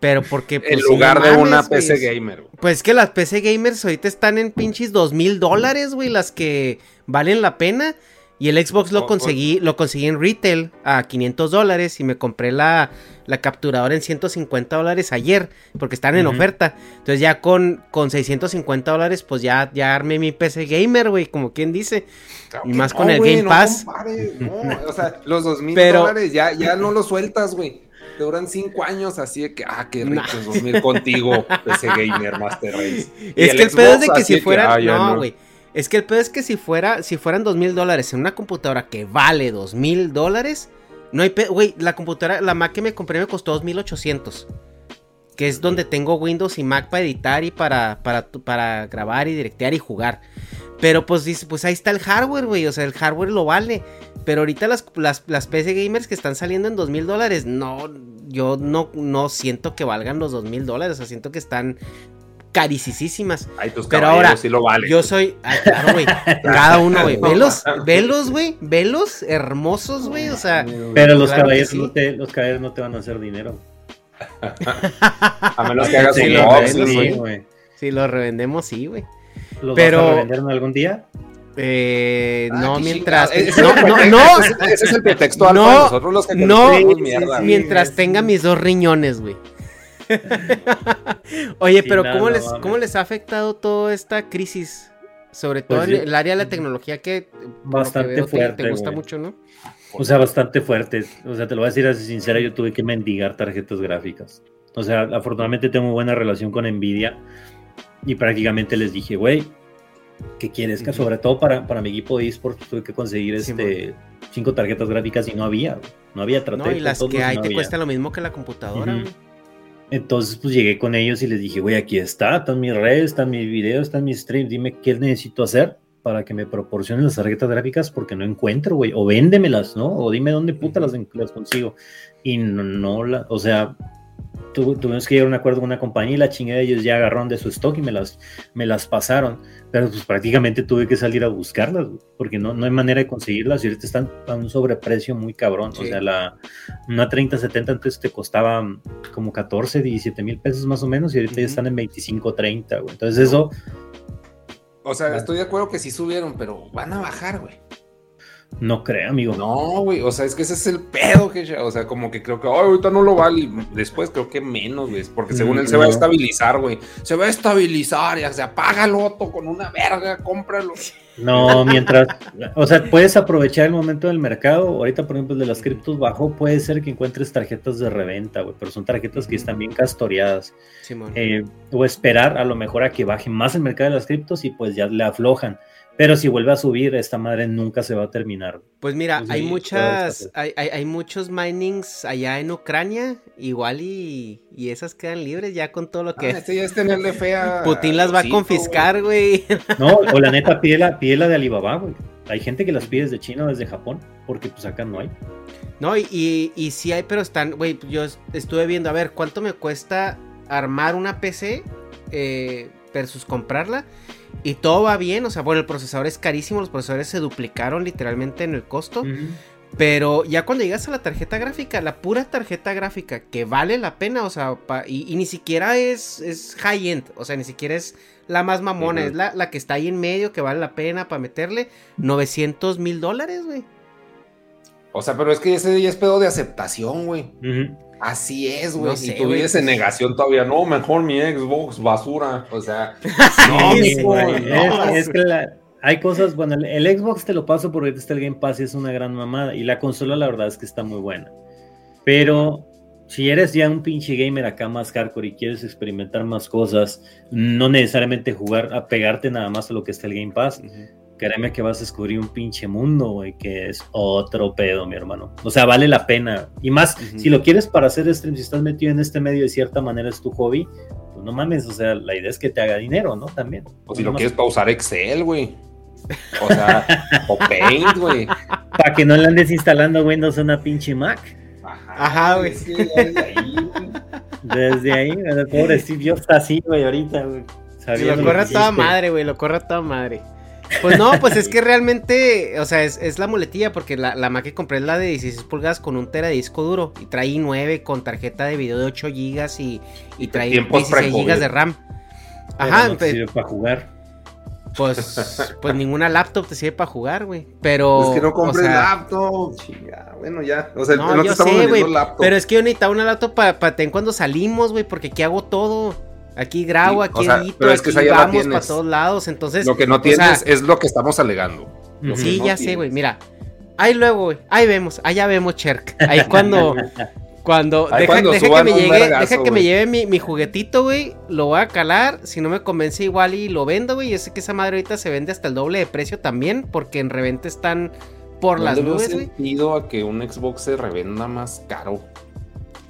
Pero porque pues, En lugar no de una PC gamer. Pues que las PC gamers ahorita están en pinches dos mil dólares, güey, las que valen la pena. Y el Xbox lo conseguí, lo conseguí en retail a 500 dólares y me compré la, la capturadora en 150 dólares ayer porque están en oferta. Entonces ya con, con 650 dólares pues ya, ya armé mi PC gamer, güey, como quien dice. Claro Y que más no, con el Game no Pass. compares, no, o sea, los dos mil Pero- dólares ya, ya no los sueltas, güey. Te duran cinco años así de que, ah, qué rico Nah. es 2000 contigo, PC Gamer Master Race. Y Es que el pedo es de que si fuera. ah, ya no, güey. Es que el pedo es que si fuera, si fueran dos mil dólares en una computadora que vale dos mil dólares, no hay pedo. Güey, la computadora, la Mac que me compré me costó dos mil ochocientos. Que es donde tengo Windows y Mac para editar y para, para, para grabar y directear y jugar. Pero pues dice, pues ahí está el hardware, güey. O sea, el hardware lo vale. Pero ahorita las, las, las PC gamers que están saliendo en dos mil dólares, no, yo no, no siento que valgan los dos mil dólares. O sea, siento que están caricisísimas. Ay, tus Pero ahora, sí lo vale. Yo soy. ah, claro, güey. Cada uno, güey. Velos, velos, güey. Velos hermosos, güey. O sea. Pero los Claro caballeros sí. no te, los caballeros no te van a hacer dinero. A menos que hagas Sí, un lo box, sí, güey. güey. Si los revendemos, sí, güey. ¿Los Pero- vas a revender en algún día? Eh, Ah, no, mientras. No, es el no, pretexto- no. Ese, ese es el pretexto alfa No, de nosotros los que no, mierda. sí, Mientras sí. tenga mis dos riñones, güey. Oye, Sí, pero no, ¿cómo, no les. ¿cómo les ha afectado toda esta crisis? Sobre todo Pues en el área de la tecnología que Bastante veo, fuerte, te, gusta güey. mucho, ¿no? O sea, bastante fuerte. O sea, te lo voy a decir así sincera, yo tuve que mendigar tarjetas gráficas. O sea, afortunadamente tengo buena relación con Nvidia y prácticamente les dije, güey, que quieres, que sobre todo para, para mi equipo de esports tuve que conseguir este cinco tarjetas gráficas y no había, no había traté No, y las que hay te cuesta lo mismo que la computadora, Entonces, pues llegué con ellos y les dije, güey, aquí está, están mis redes, están mis videos, están mis streams, dime qué necesito hacer para que me proporcionen las tarjetas gráficas porque no encuentro, güey, o véndemelas, ¿no? O dime dónde puta las, las consigo. Y no, no la, o sea, tuvimos que llegar a un acuerdo con una compañía y la chingada ellos ya agarraron de su stock y me las, me las pasaron. Pero pues prácticamente tuve que salir a buscarlas, porque no, no hay manera de conseguirlas y ahorita están a un sobreprecio muy cabrón. O sea, la, una 3070 antes te costaba como 14, 17 mil pesos más o menos y ahorita ya están en 25, 30, güey. Entonces eso... O sea, estoy de acuerdo que sí subieron, pero van a bajar, güey. No creo, amigo. No, güey, o sea, es que ese es el pedo que o sea, como que creo que ahorita no lo vale, después creo que menos, güey, porque según él se va a estabilizar, güey. Se va a estabilizar, ya se apaga el otro con una verga, cómpralo. No, mientras, o sea, puedes aprovechar el momento del mercado. Ahorita, por ejemplo, el de las criptos bajó, puede ser que encuentres tarjetas de reventa, güey, pero son tarjetas que están bien castoreadas. Eh, o esperar a lo mejor a que baje más el mercado de las criptos y pues ya le aflojan. Pero si vuelve a subir, esta madre nunca se va a terminar. Pues mira, pues hay muchas, hay, hay, muchos minings allá en Ucrania, igual y, y, esas quedan libres ya con todo lo que... Ah, este ya es tenerle fea. Putin las va a confiscar, güey. No, o la neta, pide la, pide la de Alibaba, güey. Hay gente que las pide desde China o desde Japón, porque pues acá no hay. No, y, y, y sí hay, pero están, güey, yo estuve viendo, a ver, ¿cuánto me cuesta armar una PC eh, versus comprarla? Y todo va bien, o sea, bueno, el procesador es carísimo, los procesadores se duplicaron literalmente en el costo. Pero ya cuando llegas a la tarjeta gráfica, la pura tarjeta gráfica que vale la pena, o sea, y, ni siquiera es, es high-end, o sea, ni siquiera es la más mamona, es la, la, que está ahí en medio que vale la pena para meterle 900 mil dólares, güey. O sea, pero es que ese ya es pedo de aceptación, güey. Así es, güey. y tú vives en negación todavía. No, mejor mi Xbox, basura. O sea, no, güey. Es, que hay cosas, bueno, el, Xbox te lo paso porque está el Game Pass y es una gran mamada. Y la consola, la verdad es que está muy buena. Pero si eres ya un pinche gamer acá más hardcore y quieres experimentar más cosas, no necesariamente jugar a pegarte nada más a lo que está el Game Pass créeme que vas a descubrir un pinche mundo, güey, que es otro pedo, mi hermano. O sea, vale la pena. Y más, si lo quieres para hacer stream, si estás metido en este medio de cierta manera es tu hobby, pues no mames, o sea, la idea es que te haga dinero, ¿no? También. O si lo quieres para usar Excel, güey. O sea, o Paint, güey. Para que no le andes instalando Windows en una pinche Mac. Ajá, güey. desde ahí. Desde ahí, el pobre Steve Jobs está así, güey, ahorita, güey. lo corre toda madre, güey, lo corre toda madre. Pues no, pues es que realmente, o sea, es, la muletilla porque la, la, Mac que compré es la de 16 pulgadas con un tera de disco duro y trae 9 con tarjeta de video de 8 gigas y, y trae 16 gigas de RAM. Ajá, no te sirve para jugar. Pues, pues ninguna laptop te sirve para jugar, güey. Pero. Es que no compré laptop. Chinga, bueno, ya. O sea, no, no yo sé, güey. Pero es que yo necesitaba una laptop para pa, cuando salimos, güey, porque aquí hago todo. Aquí grabo, aquí edito, aquí vamos para todos lados. Entonces, lo que no tienes es lo que estamos alegando. Sí, ya sé, güey. Mira, ahí luego, güey. Ahí vemos, allá vemos Cherk. Ahí cuando. Cuando, deja, que me llegue, deja que me lleve mi, mi juguetito, güey. Lo voy a calar. Si no me convence, igual y lo vendo, güey. Yo sé que esa madre ahorita se vende hasta el doble de precio también. Porque en reventa están por las nubes, güey. sentido a que un Xbox se revenda más caro.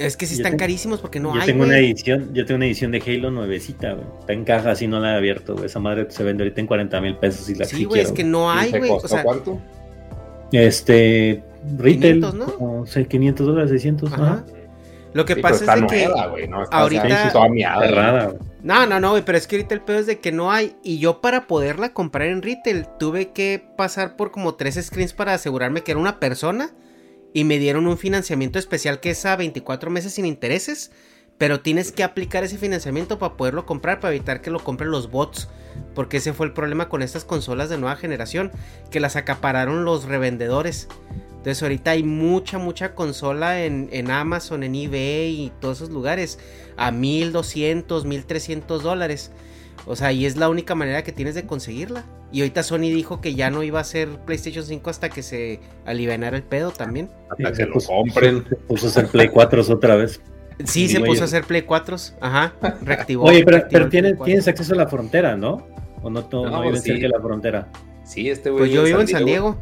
Es que sí están carísimos porque no yo hay. Tengo una edición, yo tengo una edición de Halo nuevecita, güey. Está en caja, así no la he abierto, güey. Esa madre se vende ahorita en 40 mil pesos y la Sí, güey, es que no hay, güey. O sea, ¿Cuánto? Este. Retail. 500, ¿no? 500 dólares, 600. Ajá. Lo que pasa es de que no ahorita toda miada, No, no, no, güey, pero es que ahorita el pedo es de que no hay y yo para poderla comprar en retail tuve que pasar por como tres screens para asegurarme que era una persona y me dieron un financiamiento especial que es a 24 meses sin intereses. Pero tienes que aplicar ese financiamiento para poderlo comprar, para evitar que lo compren los bots. Porque ese fue el problema con estas consolas de nueva generación, que las acapararon los revendedores. Entonces ahorita hay mucha, mucha consola en, en Amazon, en eBay y todos esos lugares a 1200, 1300 dólares. O sea, y es la única manera que tienes de conseguirla. Y ahorita Sony dijo que ya no iba a ser PlayStation 5 hasta que se alivianara el pedo también. Hasta que lo compren. Se puso a hacer Play 4 otra vez. Sí, se puso a hacer Play 4. Ajá, reactivó. Oye, pero, tienes, tienes acceso a la frontera, ¿no? ¿O no, No, no, viven sí. cerca de la frontera? Sí, este güey. Pues yo vivo en San Diego.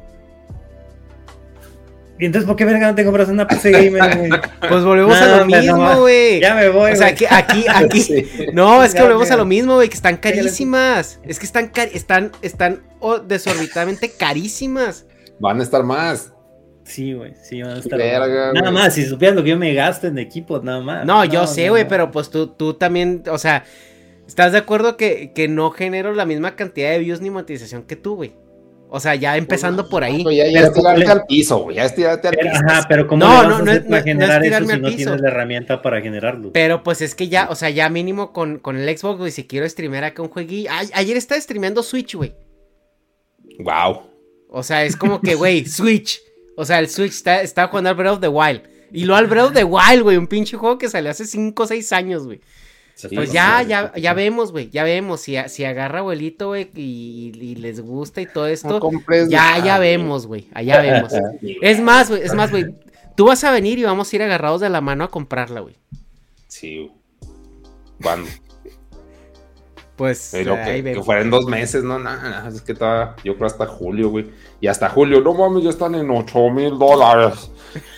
¿Y entonces por qué verga no te compras una PC gamer, güey? Pues volvemos No, a lo hombre, no mismo, güey. Ya me voy, O sea, que aquí, aquí. Sí. No, es que Ya, volvemos ya. a lo mismo, güey, que están carísimas. Es que están cari- están, están oh, desorbitadamente carísimas. Van a estar más. Sí, güey, sí, van a estar. Verga, nada más, si supieras lo que yo me gasto en equipos, nada más. No, yo sé, no, güey, no. pero pues tú, tú también, o sea, ¿estás de acuerdo que, que no genero la misma cantidad de views ni monetización que tú, güey? O sea, ya empezando por ahí. Ya, ya Pero es tirarte ¿cómo le- al piso, güey. Ya es tirarte al piso. ajá, pero ¿cómo No, le vas no, a no para no es generar eso si no tienes la herramienta para generarlo? Pero pues es que ya, o sea, ya mínimo con, con el Xbox, güey, si quiero streamear acá un jueguillo. Ay, ayer estaba streameando Switch, güey. Wow. O sea, es como que, güey, Switch. O sea, el Switch está, está jugando al Breath of the Wild. Y lo al Breath of the Wild, güey. Un pinche juego que salió hace 5 o 6 años, güey. Pues ya, ya, ya vemos, güey. Ya vemos. Si, si agarra abuelito, güey, y, y les gusta y todo esto. No ya, ya vemos, güey. Allá vemos. Es más, güey. Es más, güey. Tú vas a venir y vamos a ir agarrados de la mano a comprarla, güey. Sí, güey. ¿Cuándo? Pues Pero ahí que, que vemos. fuera en dos meses, no, nada, es que estaba, yo creo hasta julio, güey. Y hasta julio, no mames, ya están en 8 mil dólares.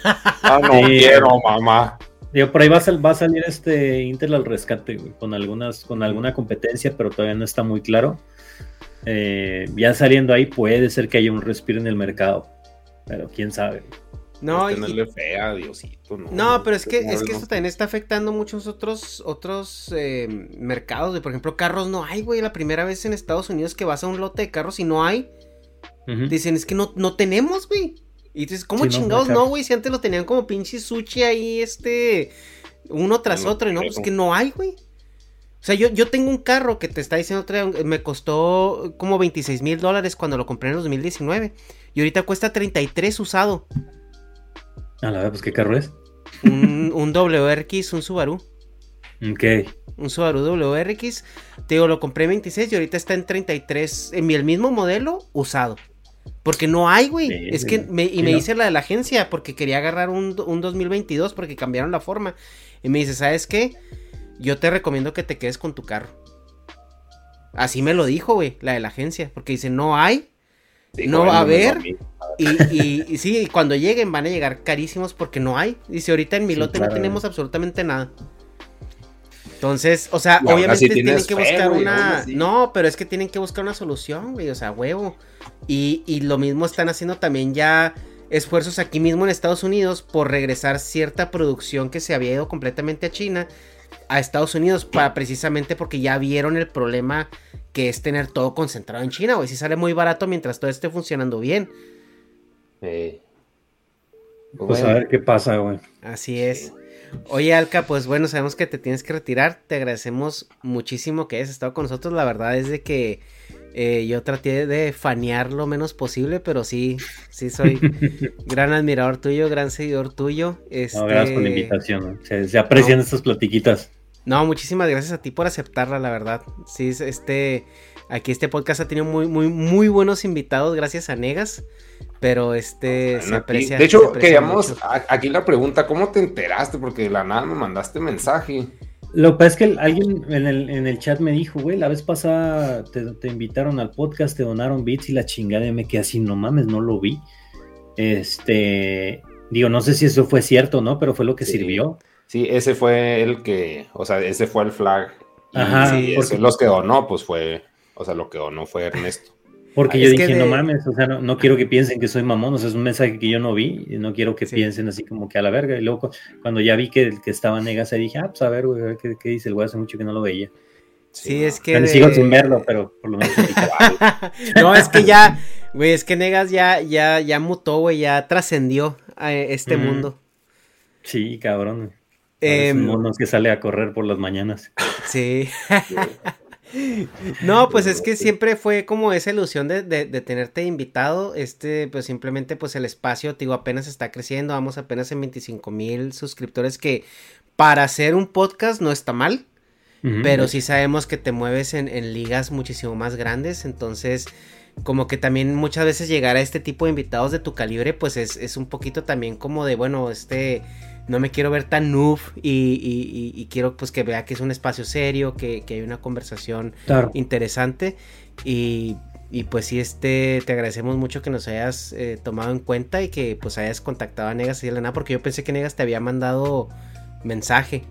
Ah, no Sí. quiero, mamá. Digo, por ahí va a, sal- va a salir este Intel al rescate, güey, con algunas, con alguna competencia, pero todavía no está muy claro. Eh, ya saliendo ahí puede ser que haya un respiro en el mercado, pero quién sabe. No, y- Diosito, ¿no? No, pero es que, es que esto también está afectando muchos otros, otros eh, mercados, güey. Por ejemplo, carros no hay, güey. La primera vez en Estados Unidos que vas a un lote de carros y no hay. Dicen, es que no, no tenemos, güey. Y dices, ¿cómo Sí, chingados no güey? Si antes lo tenían como pinche sushi ahí, este, uno tras No otro. Y no, pues que no hay, güey. O sea, yo, yo tengo un carro que te está diciendo, otra vez, me costó como 26 mil dólares cuando lo compré en el 2019. Y ahorita cuesta 33 usado. A la vez, pues qué carro es. Un, un WRX, un Subaru. Ok. Un Subaru WRX. Te digo, lo compré en 26 y ahorita está en 33. En mi- el mismo modelo usado. Porque no hay, güey. Sí, es que me, y me no. hice la de la agencia porque quería agarrar un, un 2022 porque cambiaron la forma. Y me dice, ¿sabes qué? Yo te recomiendo que te quedes con tu carro. Así me lo dijo, güey, la de la agencia. Porque dice, no hay. Sí, no va a haber. Y, y- y sí, y cuando lleguen van a llegar carísimos porque no hay. Dice, ahorita en mi lote claro, no tenemos absolutamente nada. Entonces, o sea, obviamente tienen que buscar una... No, pero es que tienen que buscar una solución, güey, o sea, huevo. Y, y lo mismo están haciendo también ya esfuerzos aquí mismo en Estados Unidos por regresar cierta producción que se había ido completamente a China a Estados Unidos para precisamente porque ya vieron el problema que es tener todo concentrado en China, güey. Si sale muy barato mientras todo esté funcionando bien. Eh, pues a ver qué pasa, güey. Así es. Oye, Alca, pues bueno, sabemos que te tienes que retirar. Te agradecemos muchísimo que hayas estado con nosotros. La verdad es de que eh, yo traté de fanear lo menos posible, pero sí, sí soy gran admirador tuyo, gran seguidor tuyo. Este... No, gracias por la invitación. ¿no? Se, se aprecian No. estas platiquitas. No, muchísimas gracias a ti por aceptarla, la verdad. Sí, es- este, aquí este podcast ha tenido muy, muy, muy buenos invitados, gracias a Negas. Pero este se aquí- aprecia. de hecho, aprecia queríamos, mucho. aquí la pregunta, ¿cómo te enteraste? Porque de la nada me mandaste mensaje. Lo que pasa es que alguien en el, en el chat me dijo, güey, la vez pasada te, te invitaron al podcast, te donaron bits y la chingada y me quedé así, no mames, no lo vi. Este, digo, no sé si eso fue cierto o no, pero fue lo que Sí. sirvió. Sí, ese fue el que, o sea, ese fue el flag. Y Ajá, sí, porque- ese los que donó, pues fue, o sea, lo que donó fue Ernesto. Porque Ah, yo dije, no mames, o sea, no, no quiero que piensen que soy mamón, o sea, es un mensaje que yo no vi, y no quiero que Sí. piensen así como que a la verga. Y luego cu- cuando ya vi que, que estaba Negas, ahí dije, ah, pues a ver, güey, a ver qué, qué dice el güey, hace mucho que no lo veía. Sí, es que. de- sigo sin verlo, pero por lo menos no, es que ya, güey, es que Negas ya, ya, ya mutó, güey, ya trascendió a este Ujú. mundo. Sí, cabrón. Em, Es un mono que sale a correr por las mañanas. Sí. No, pues es que siempre fue como esa ilusión de, de- de tenerte invitado. Este, pues simplemente, pues el espacio, digo, apenas está creciendo. Vamos apenas en 25 mil suscriptores, que para hacer un podcast no está mal. Pero sí sabemos que te mueves en, en ligas muchísimo más grandes. Entonces, como que también muchas veces llegar a este tipo de invitados de tu calibre, pues es, es un poquito también como de, bueno, este. No me quiero ver tan noob y, y- y- y quiero pues que vea que es un espacio serio, que, que hay una conversación Claro. interesante y, y, pues sí, este, te agradecemos mucho que nos hayas eh, tomado en cuenta y que pues hayas contactado a Negas y de la nada porque yo pensé que Negas te había mandado mensaje.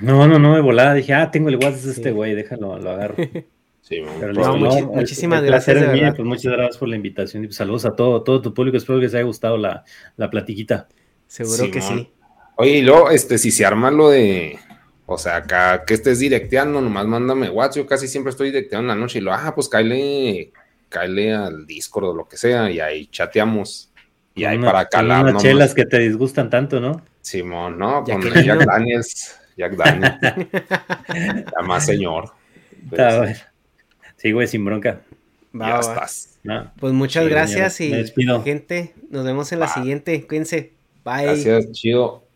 No, no, no, de volada dije, ah, tengo el WhatsApp de este Sí. güey, déjalo, lo agarro. Sí. Pero No, el- muchísimas el gracias, de. Pues muchas gracias por la invitación y pues saludos a todo, todo tu público. Espero que les haya gustado la, la platiquita. Seguro que sí. Oye, y luego, este, si se arma lo de, o sea, acá que estés directeando, nomás mándame WhatsApp, yo casi siempre estoy directeando en la noche y lo, ah, pues cáele, cáele al Discord o lo que sea, y ahí chateamos. Y ahí Una- para calar, Unas chelas que te disgustan tanto, ¿no? Simón, no, Ya con vino. Jack Daniels, Jack Daniels. ya más señor. Está Pues. Sí, güey, sin bronca. Va, ya va. estás. Pues muchas Sí, gracias y despido. gente, nos vemos en la siguiente. Cuídense. Bye. Gracias, chido. Bye.